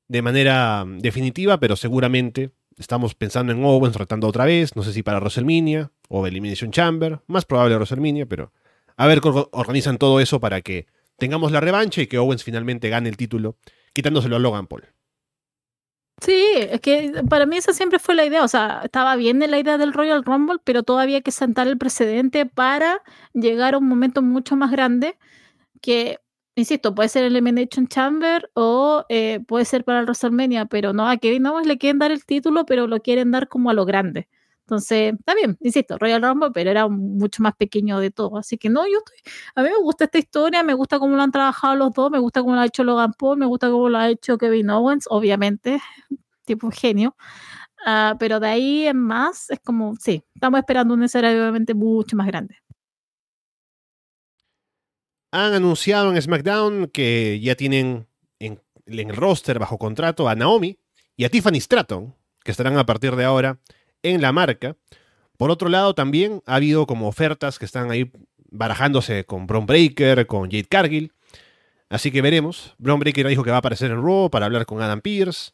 de manera definitiva, pero seguramente estamos pensando en Owens retando otra vez, no sé si para WrestleMania o Elimination Chamber, más probable WrestleMania, pero a ver cómo organizan todo eso para que tengamos la revancha y que Owens finalmente gane el título, quitándoselo a Logan Paul. Sí, es que para mí esa siempre fue la idea, o sea, estaba bien en la idea del Royal Rumble, pero todavía hay que sentar el precedente para llegar a un momento mucho más grande que, insisto, puede ser el Elimination Chamber o eh, puede ser para el WrestleMania, pero no, a Kevin Owens le quieren dar el título, pero lo quieren dar como a lo grande. Entonces, está bien, insisto, Royal Rumble, pero era mucho más pequeño de todo. Así que no, yo estoy. A mí me gusta esta historia, me gusta cómo lo han trabajado los dos, me gusta cómo lo ha hecho Logan Paul, me gusta cómo lo ha hecho Kevin Owens, obviamente, tipo genio. Uh, pero de ahí en más, es como, sí, estamos esperando un escenario obviamente mucho más grande han anunciado en SmackDown que ya tienen en, el roster bajo contrato a Naomi y a Tiffany Stratton, que estarán a partir de ahora en la marca. Por otro lado, también ha habido como ofertas que están ahí barajándose con Braun Breaker, con Jade Cargill. Así que veremos. Braun Breaker dijo que va a aparecer en Raw para hablar con Adam Pierce.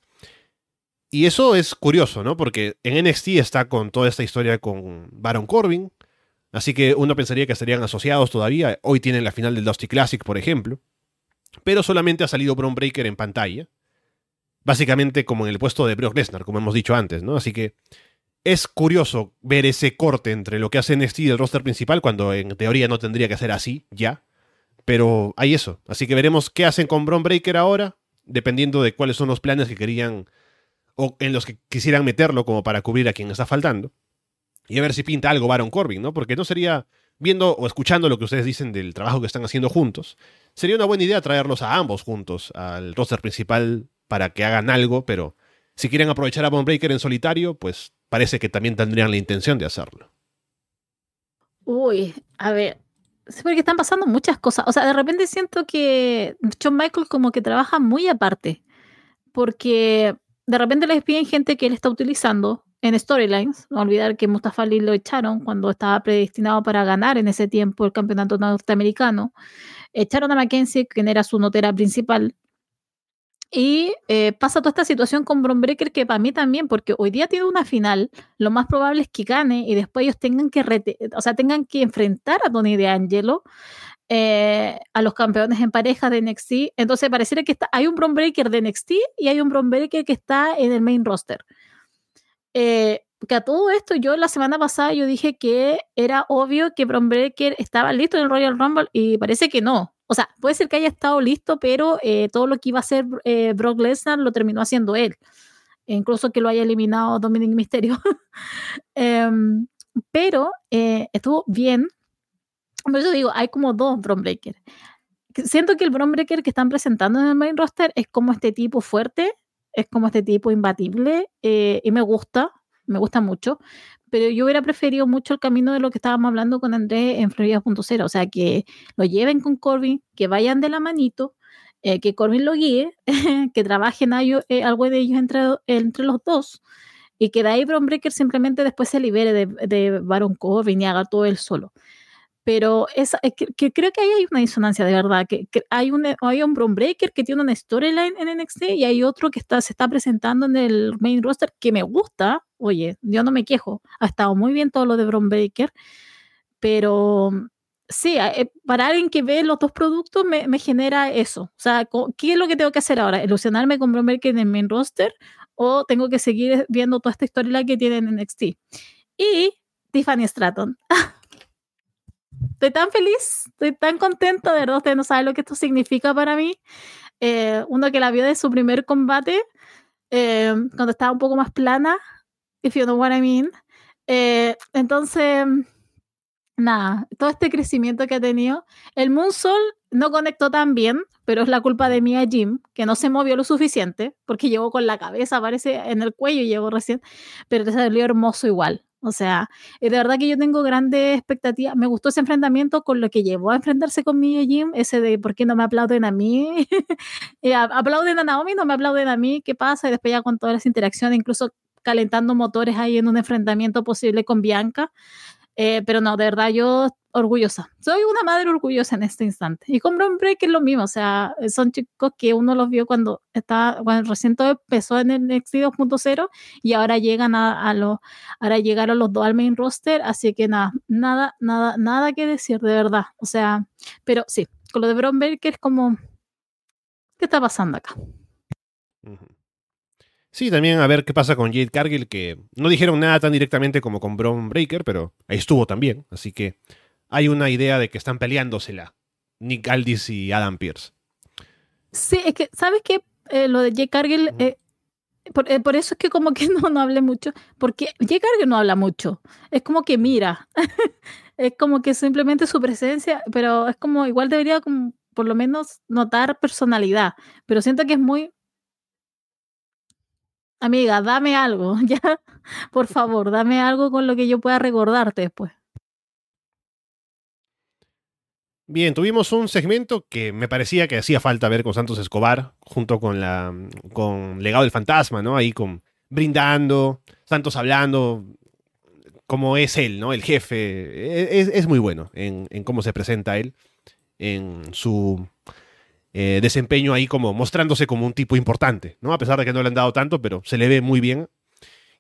Y eso es curioso, ¿no? Porque en NXT está con toda esta historia con Baron Corbin, Así que uno pensaría que estarían asociados todavía. Hoy tienen la final del Dusty Classic, por ejemplo. Pero solamente ha salido Braun Breaker en pantalla. Básicamente como en el puesto de Brock Lesnar, como hemos dicho antes, ¿no? Así que es curioso ver ese corte entre lo que hace NXT y el roster principal, cuando en teoría no tendría que ser así, ya. Pero hay eso. Así que veremos qué hacen con Bron Breaker ahora, dependiendo de cuáles son los planes que querían o en los que quisieran meterlo como para cubrir a quien está faltando. Y a ver si pinta algo Baron Corbin, ¿no? Porque no sería, viendo o escuchando lo que ustedes dicen del trabajo que están haciendo juntos, sería una buena idea traerlos a ambos juntos al roster principal para que hagan algo, pero si quieren aprovechar a Bron Breaker en solitario, pues parece que también tendrían la intención de hacerlo. Uy, a ver, es porque están pasando muchas cosas. O sea, de repente siento que John Michael como que trabaja muy aparte, porque de repente les piden gente que él está utilizando en storylines. No olvidar que Mustafa Ali lo echaron cuando estaba predestinado para ganar en ese tiempo el campeonato norteamericano. Echaron a Mackenzie, quien era su notera principal, y eh, pasa toda esta situación con Bron Breaker que para mí también, porque hoy día tiene una final, lo más probable es que gane y después ellos tengan que, o sea, tengan que enfrentar a Tony de Angelo, eh, a los campeones en pareja de NXT. Entonces pareciera que está, hay un Bron Breaker de NXT y hay un Bron Breaker que está en el main roster. Eh, que a todo esto yo la semana pasada yo dije que era obvio que Bron Breaker estaba listo en el Royal Rumble y parece que no. O sea, puede ser que haya estado listo, pero eh, todo lo que iba a hacer eh, Brock Lesnar lo terminó haciendo él. E incluso que lo haya eliminado Dominic Mysterio. Em, pero eh, estuvo bien. Por eso digo, hay como dos Bron Breaker. Siento que el Bron Breaker que están presentando en el main roster es como este tipo fuerte, es como este tipo imbatible y me gusta, me gusta mucho pero yo hubiera preferido mucho el camino de lo que estábamos hablando con Andrés en Florida.0, o sea, que lo lleven con Corbin, que vayan de la manito, eh, que Corbin lo guíe, que trabajen eh, algo de ellos entre, entre los dos, y que de ahí Breaker simplemente después se libere de, de Baron Corbin y haga todo él solo pero es, que, creo que ahí hay una disonancia de verdad, que, hay, un, hay un Bron Breaker que tiene una storyline en NXT y hay otro que está, se está presentando en el main roster que me gusta, oye, yo no me quejo, ha estado muy bien todo lo de Bron Breaker, pero sí, eh, para alguien que ve los dos productos me, me, genera eso, o sea, ¿qué es lo que tengo que hacer ahora? ¿Ilusionarme con Bron Breaker en el main roster o tengo que seguir viendo toda esta storyline que tienen en NXT? Y Tiffany Stratton. estoy tan feliz, estoy tan contenta, de verdad, ustedes no saben lo que esto significa para mí. Eh, uno que la vio de su primer combate, eh, cuando estaba un poco más plana, if you know what I mean. Eh, entonces, nada, todo este crecimiento que ha tenido. El Moonsault no conectó tan bien, pero es la culpa de Mia Jim, que no se movió lo suficiente, porque llegó con la cabeza, aparece en el cuello, llegó recién, pero salió hermoso igual. O sea, de verdad que yo tengo grandes expectativas. Me gustó ese enfrentamiento con lo que llevó a enfrentarse con Mia Jim, ese de por qué no me aplauden a mí. aplauden a Naomi, no me aplauden a mí, ¿qué pasa? Y después ya con todas las interacciones, incluso calentando motores ahí en un enfrentamiento posible con Bianca. Eh, pero no, de verdad, yo orgullosa. Soy una madre orgullosa en este instante. Y con Bron Break es lo mismo, o sea, son chicos que uno los vio cuando estaba, cuando recién todo empezó en el NXT 2.0 y ahora llegan a, a los, ahora llegaron los dos al main roster, así que nada, nada, nada, nada que decir, de verdad. O sea, pero sí, con lo de Bron Breaker es como, ¿qué está pasando acá? Sí, también a ver qué pasa con Jade Cargill, que no dijeron nada tan directamente como con Bron Breaker, pero ahí estuvo también. Así que hay una idea de que están peleándosela Nick Aldis y Adam Pierce. Sí, es que, ¿sabes qué? Eh, lo de Jade Cargill, eh, eh, por, eso es que como que no, no hable mucho, porque Jade Cargill no habla mucho, es como que mira, es como que simplemente su presencia, pero es como igual debería como por lo menos notar personalidad, pero siento que es muy Amiga, dame algo, ya. Por favor, dame algo con lo que yo pueda recordarte después. Bien, tuvimos un segmento que me parecía que hacía falta ver con Santos Escobar, junto con la con Legado del Fantasma, ¿no? Ahí con brindando, Santos hablando, como es él, ¿no? El jefe. E, es, es muy bueno en, en, cómo se presenta él, en su eh, desempeño ahí como mostrándose como un tipo importante, ¿no? A pesar de que no le han dado tanto, pero se le ve muy bien.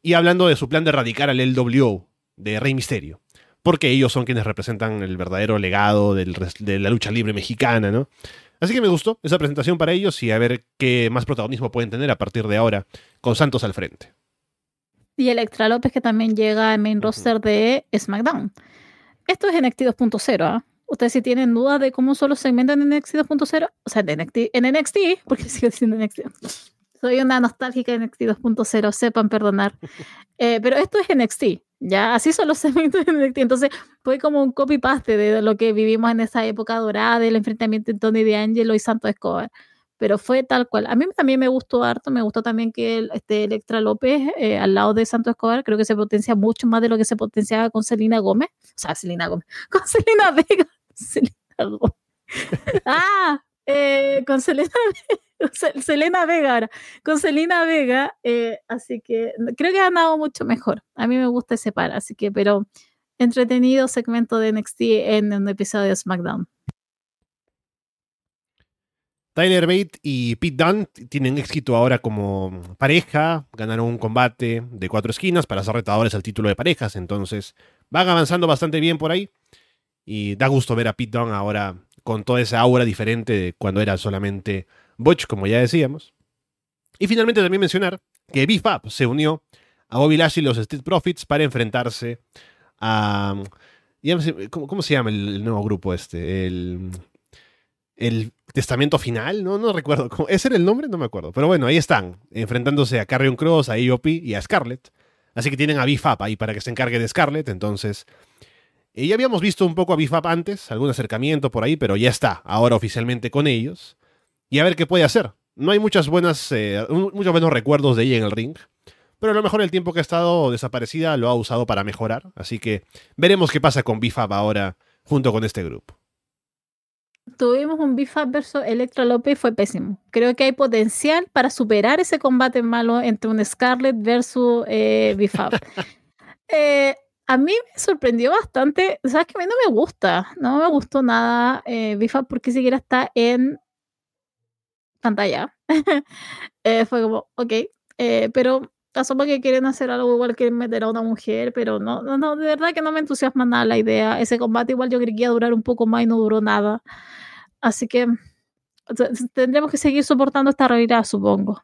Y hablando de su plan de erradicar al LWO, de Rey Misterio, porque ellos son quienes representan el verdadero legado de la lucha libre mexicana, ¿no? Así que me gustó esa presentación para ellos y a ver qué más protagonismo pueden tener a partir de ahora con Santos al frente. y Electra López, que también llega al main roster de SmackDown. Esto es NXT 2.0, ¿ah? Ustedes si tienen dudas de cómo son los segmentos en NXT 2.0, o sea, en NXT, en NXT, porque sigo diciendo NXT. Soy una nostálgica de NXT 2.0, sepan perdonar. Eh, pero esto es NXT, ya, así son los segmentos de NXT. Entonces, fue como un copy-paste de lo que vivimos en esa época dorada del enfrentamiento entre Tony D'Angelo y Santo Escobar pero fue tal cual. A mí también me gustó harto, me gustó también que este Electra López eh, al lado de Santo Escobar, creo que se potencia mucho más de lo que se potenciaba con Selena Gómez, o sea, Selena Gómez, con Selena Vega, Selena Gómez. ah, eh, con Selena, Selena Vega ahora, con Selena Vega, eh, así que creo que ha andado mucho mejor. A mí me gusta ese par, así que, pero entretenido segmento de NXT en un episodio de SmackDown. Tyler Bate y Pete Dunne tienen éxito ahora como pareja, ganaron un combate de cuatro esquinas para ser retadores al título de parejas, entonces van avanzando bastante bien por ahí y da gusto ver a Pete Dunne ahora con toda esa aura diferente de cuando era solamente Butch, como ya decíamos. Y finalmente también mencionar que B-Fab se unió a Bobby Lashley y los Street Profits para enfrentarse a... ¿Cómo, se llama el nuevo grupo este? El el testamento final, no, no recuerdo. ¿cómo? ¿Ese era el nombre? No me acuerdo. Pero bueno, ahí están, enfrentándose a Carrion Cross, a EOP y a Scarlett. Así que tienen a Bifap ahí para que se encargue de Scarlett. Entonces, eh, ya habíamos visto un poco a Bifap antes, algún acercamiento por ahí, pero ya está, ahora oficialmente con ellos. Y a ver qué puede hacer. No hay muchas buenas, eh, muchos buenos recuerdos de ella en el ring. Pero a lo mejor el tiempo que ha estado desaparecida lo ha usado para mejorar. Así que veremos qué pasa con Bifap ahora junto con este grupo tuvimos un Bifab versus Electra López y fue pésimo. Creo que hay potencial para superar ese combate malo entre un Scarlett versus eh, Bifab. Eh, a mí me sorprendió bastante. Sabes que a mí no me gusta, no me gustó nada eh, Bifab porque siquiera está en pantalla. Eh, fue como, ok, pero asumo que quieren hacer algo igual que meter a una mujer, pero no, no, no, de verdad que no me entusiasma nada la idea. Ese combate igual yo creía durar un poco más y no duró nada. Así que tendremos que seguir soportando esta realidad, supongo.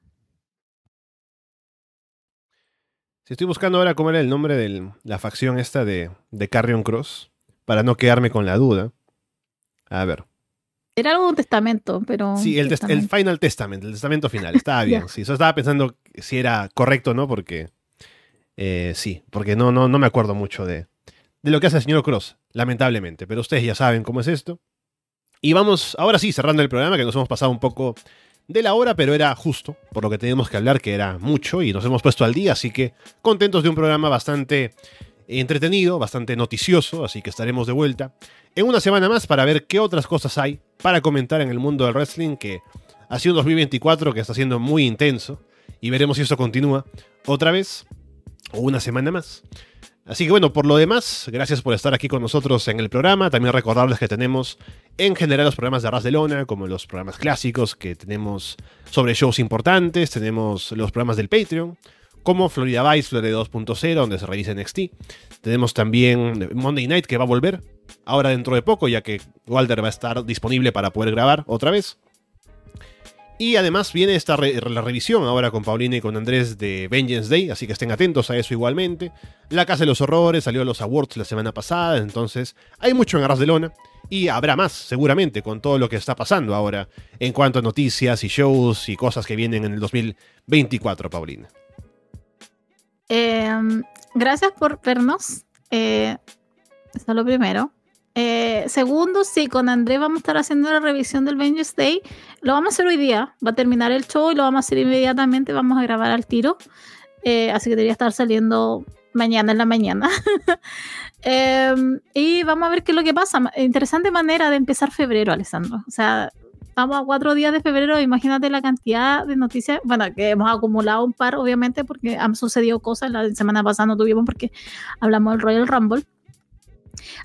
Si estoy buscando ahora cómo era el nombre de la facción esta de, de Carrion Cross, para no quedarme con la duda. A ver. Era algo de un testamento, pero. Sí, el, Final Testament, el testamento final. Estaba bien. sí, yo estaba pensando si era correcto o no, porque. Eh, sí, porque no, no, no me acuerdo mucho de, de lo que hace el señor Cross, lamentablemente. Pero ustedes ya saben cómo es esto. Y vamos, ahora sí, cerrando el programa, que nos hemos pasado un poco de la hora, pero era justo, por lo que teníamos que hablar, que era mucho, y nos hemos puesto al día, así que contentos de un programa bastante entretenido, bastante noticioso, así que estaremos de vuelta en una semana más para ver qué otras cosas hay para comentar en el mundo del wrestling, que ha sido un 2024 que está siendo muy intenso, y veremos si eso continúa otra vez o una semana más. Así que bueno, por lo demás, gracias por estar aquí con nosotros en el programa. También recordarles que tenemos en general los programas de Ras de Lona, como los programas clásicos que tenemos sobre shows importantes. Tenemos los programas del Patreon, como Florida Vice, Florida 2.0, donde se revisa NXT. Tenemos también Monday Night, que va a volver ahora dentro de poco, ya que Walter va a estar disponible para poder grabar otra vez. Y además viene esta la revisión ahora con Paulina y con Andrés de Vengeance Day, así que estén atentos a eso igualmente. La Casa de los Horrores salió a los awards la semana pasada, entonces hay mucho en Arras de Lona. Y habrá más, seguramente, con todo lo que está pasando ahora en cuanto a noticias y shows y cosas que vienen en el 2024, Paulina. Em, gracias por vernos. Eh, eso es lo primero. Eh, segundo, sí, con Andrés vamos a estar haciendo la revisión del Vengeance Day. Lo vamos a hacer hoy día. Va a terminar el show y lo vamos a hacer inmediatamente. Vamos a grabar al tiro. Eh, así que debería estar saliendo mañana en la mañana. Em, y vamos a ver qué es lo que pasa. Interesante manera de empezar febrero, Alessandro. O sea, vamos a cuatro días de febrero. Imagínate la cantidad de noticias. Bueno, que hemos acumulado un par, obviamente, porque han sucedido cosas. La semana pasada no tuvimos porque hablamos del Royal Rumble.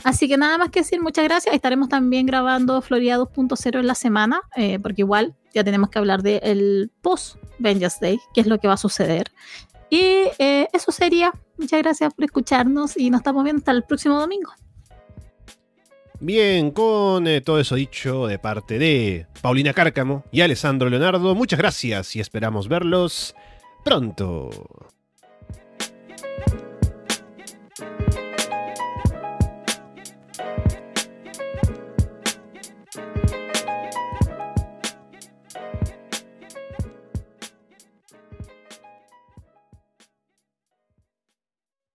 Así que nada más que decir, muchas gracias. Estaremos también grabando Florida 2.0 en la semana, eh, porque igual ya tenemos que hablar del post Vengeance Day, qué es lo que va a suceder. Y eh, eso sería. Muchas gracias por escucharnos y nos estamos viendo hasta el próximo domingo. Bien, con eh, todo eso dicho de parte de Paulina Cárcamo y Alessandro Leonardo, muchas gracias y esperamos verlos pronto.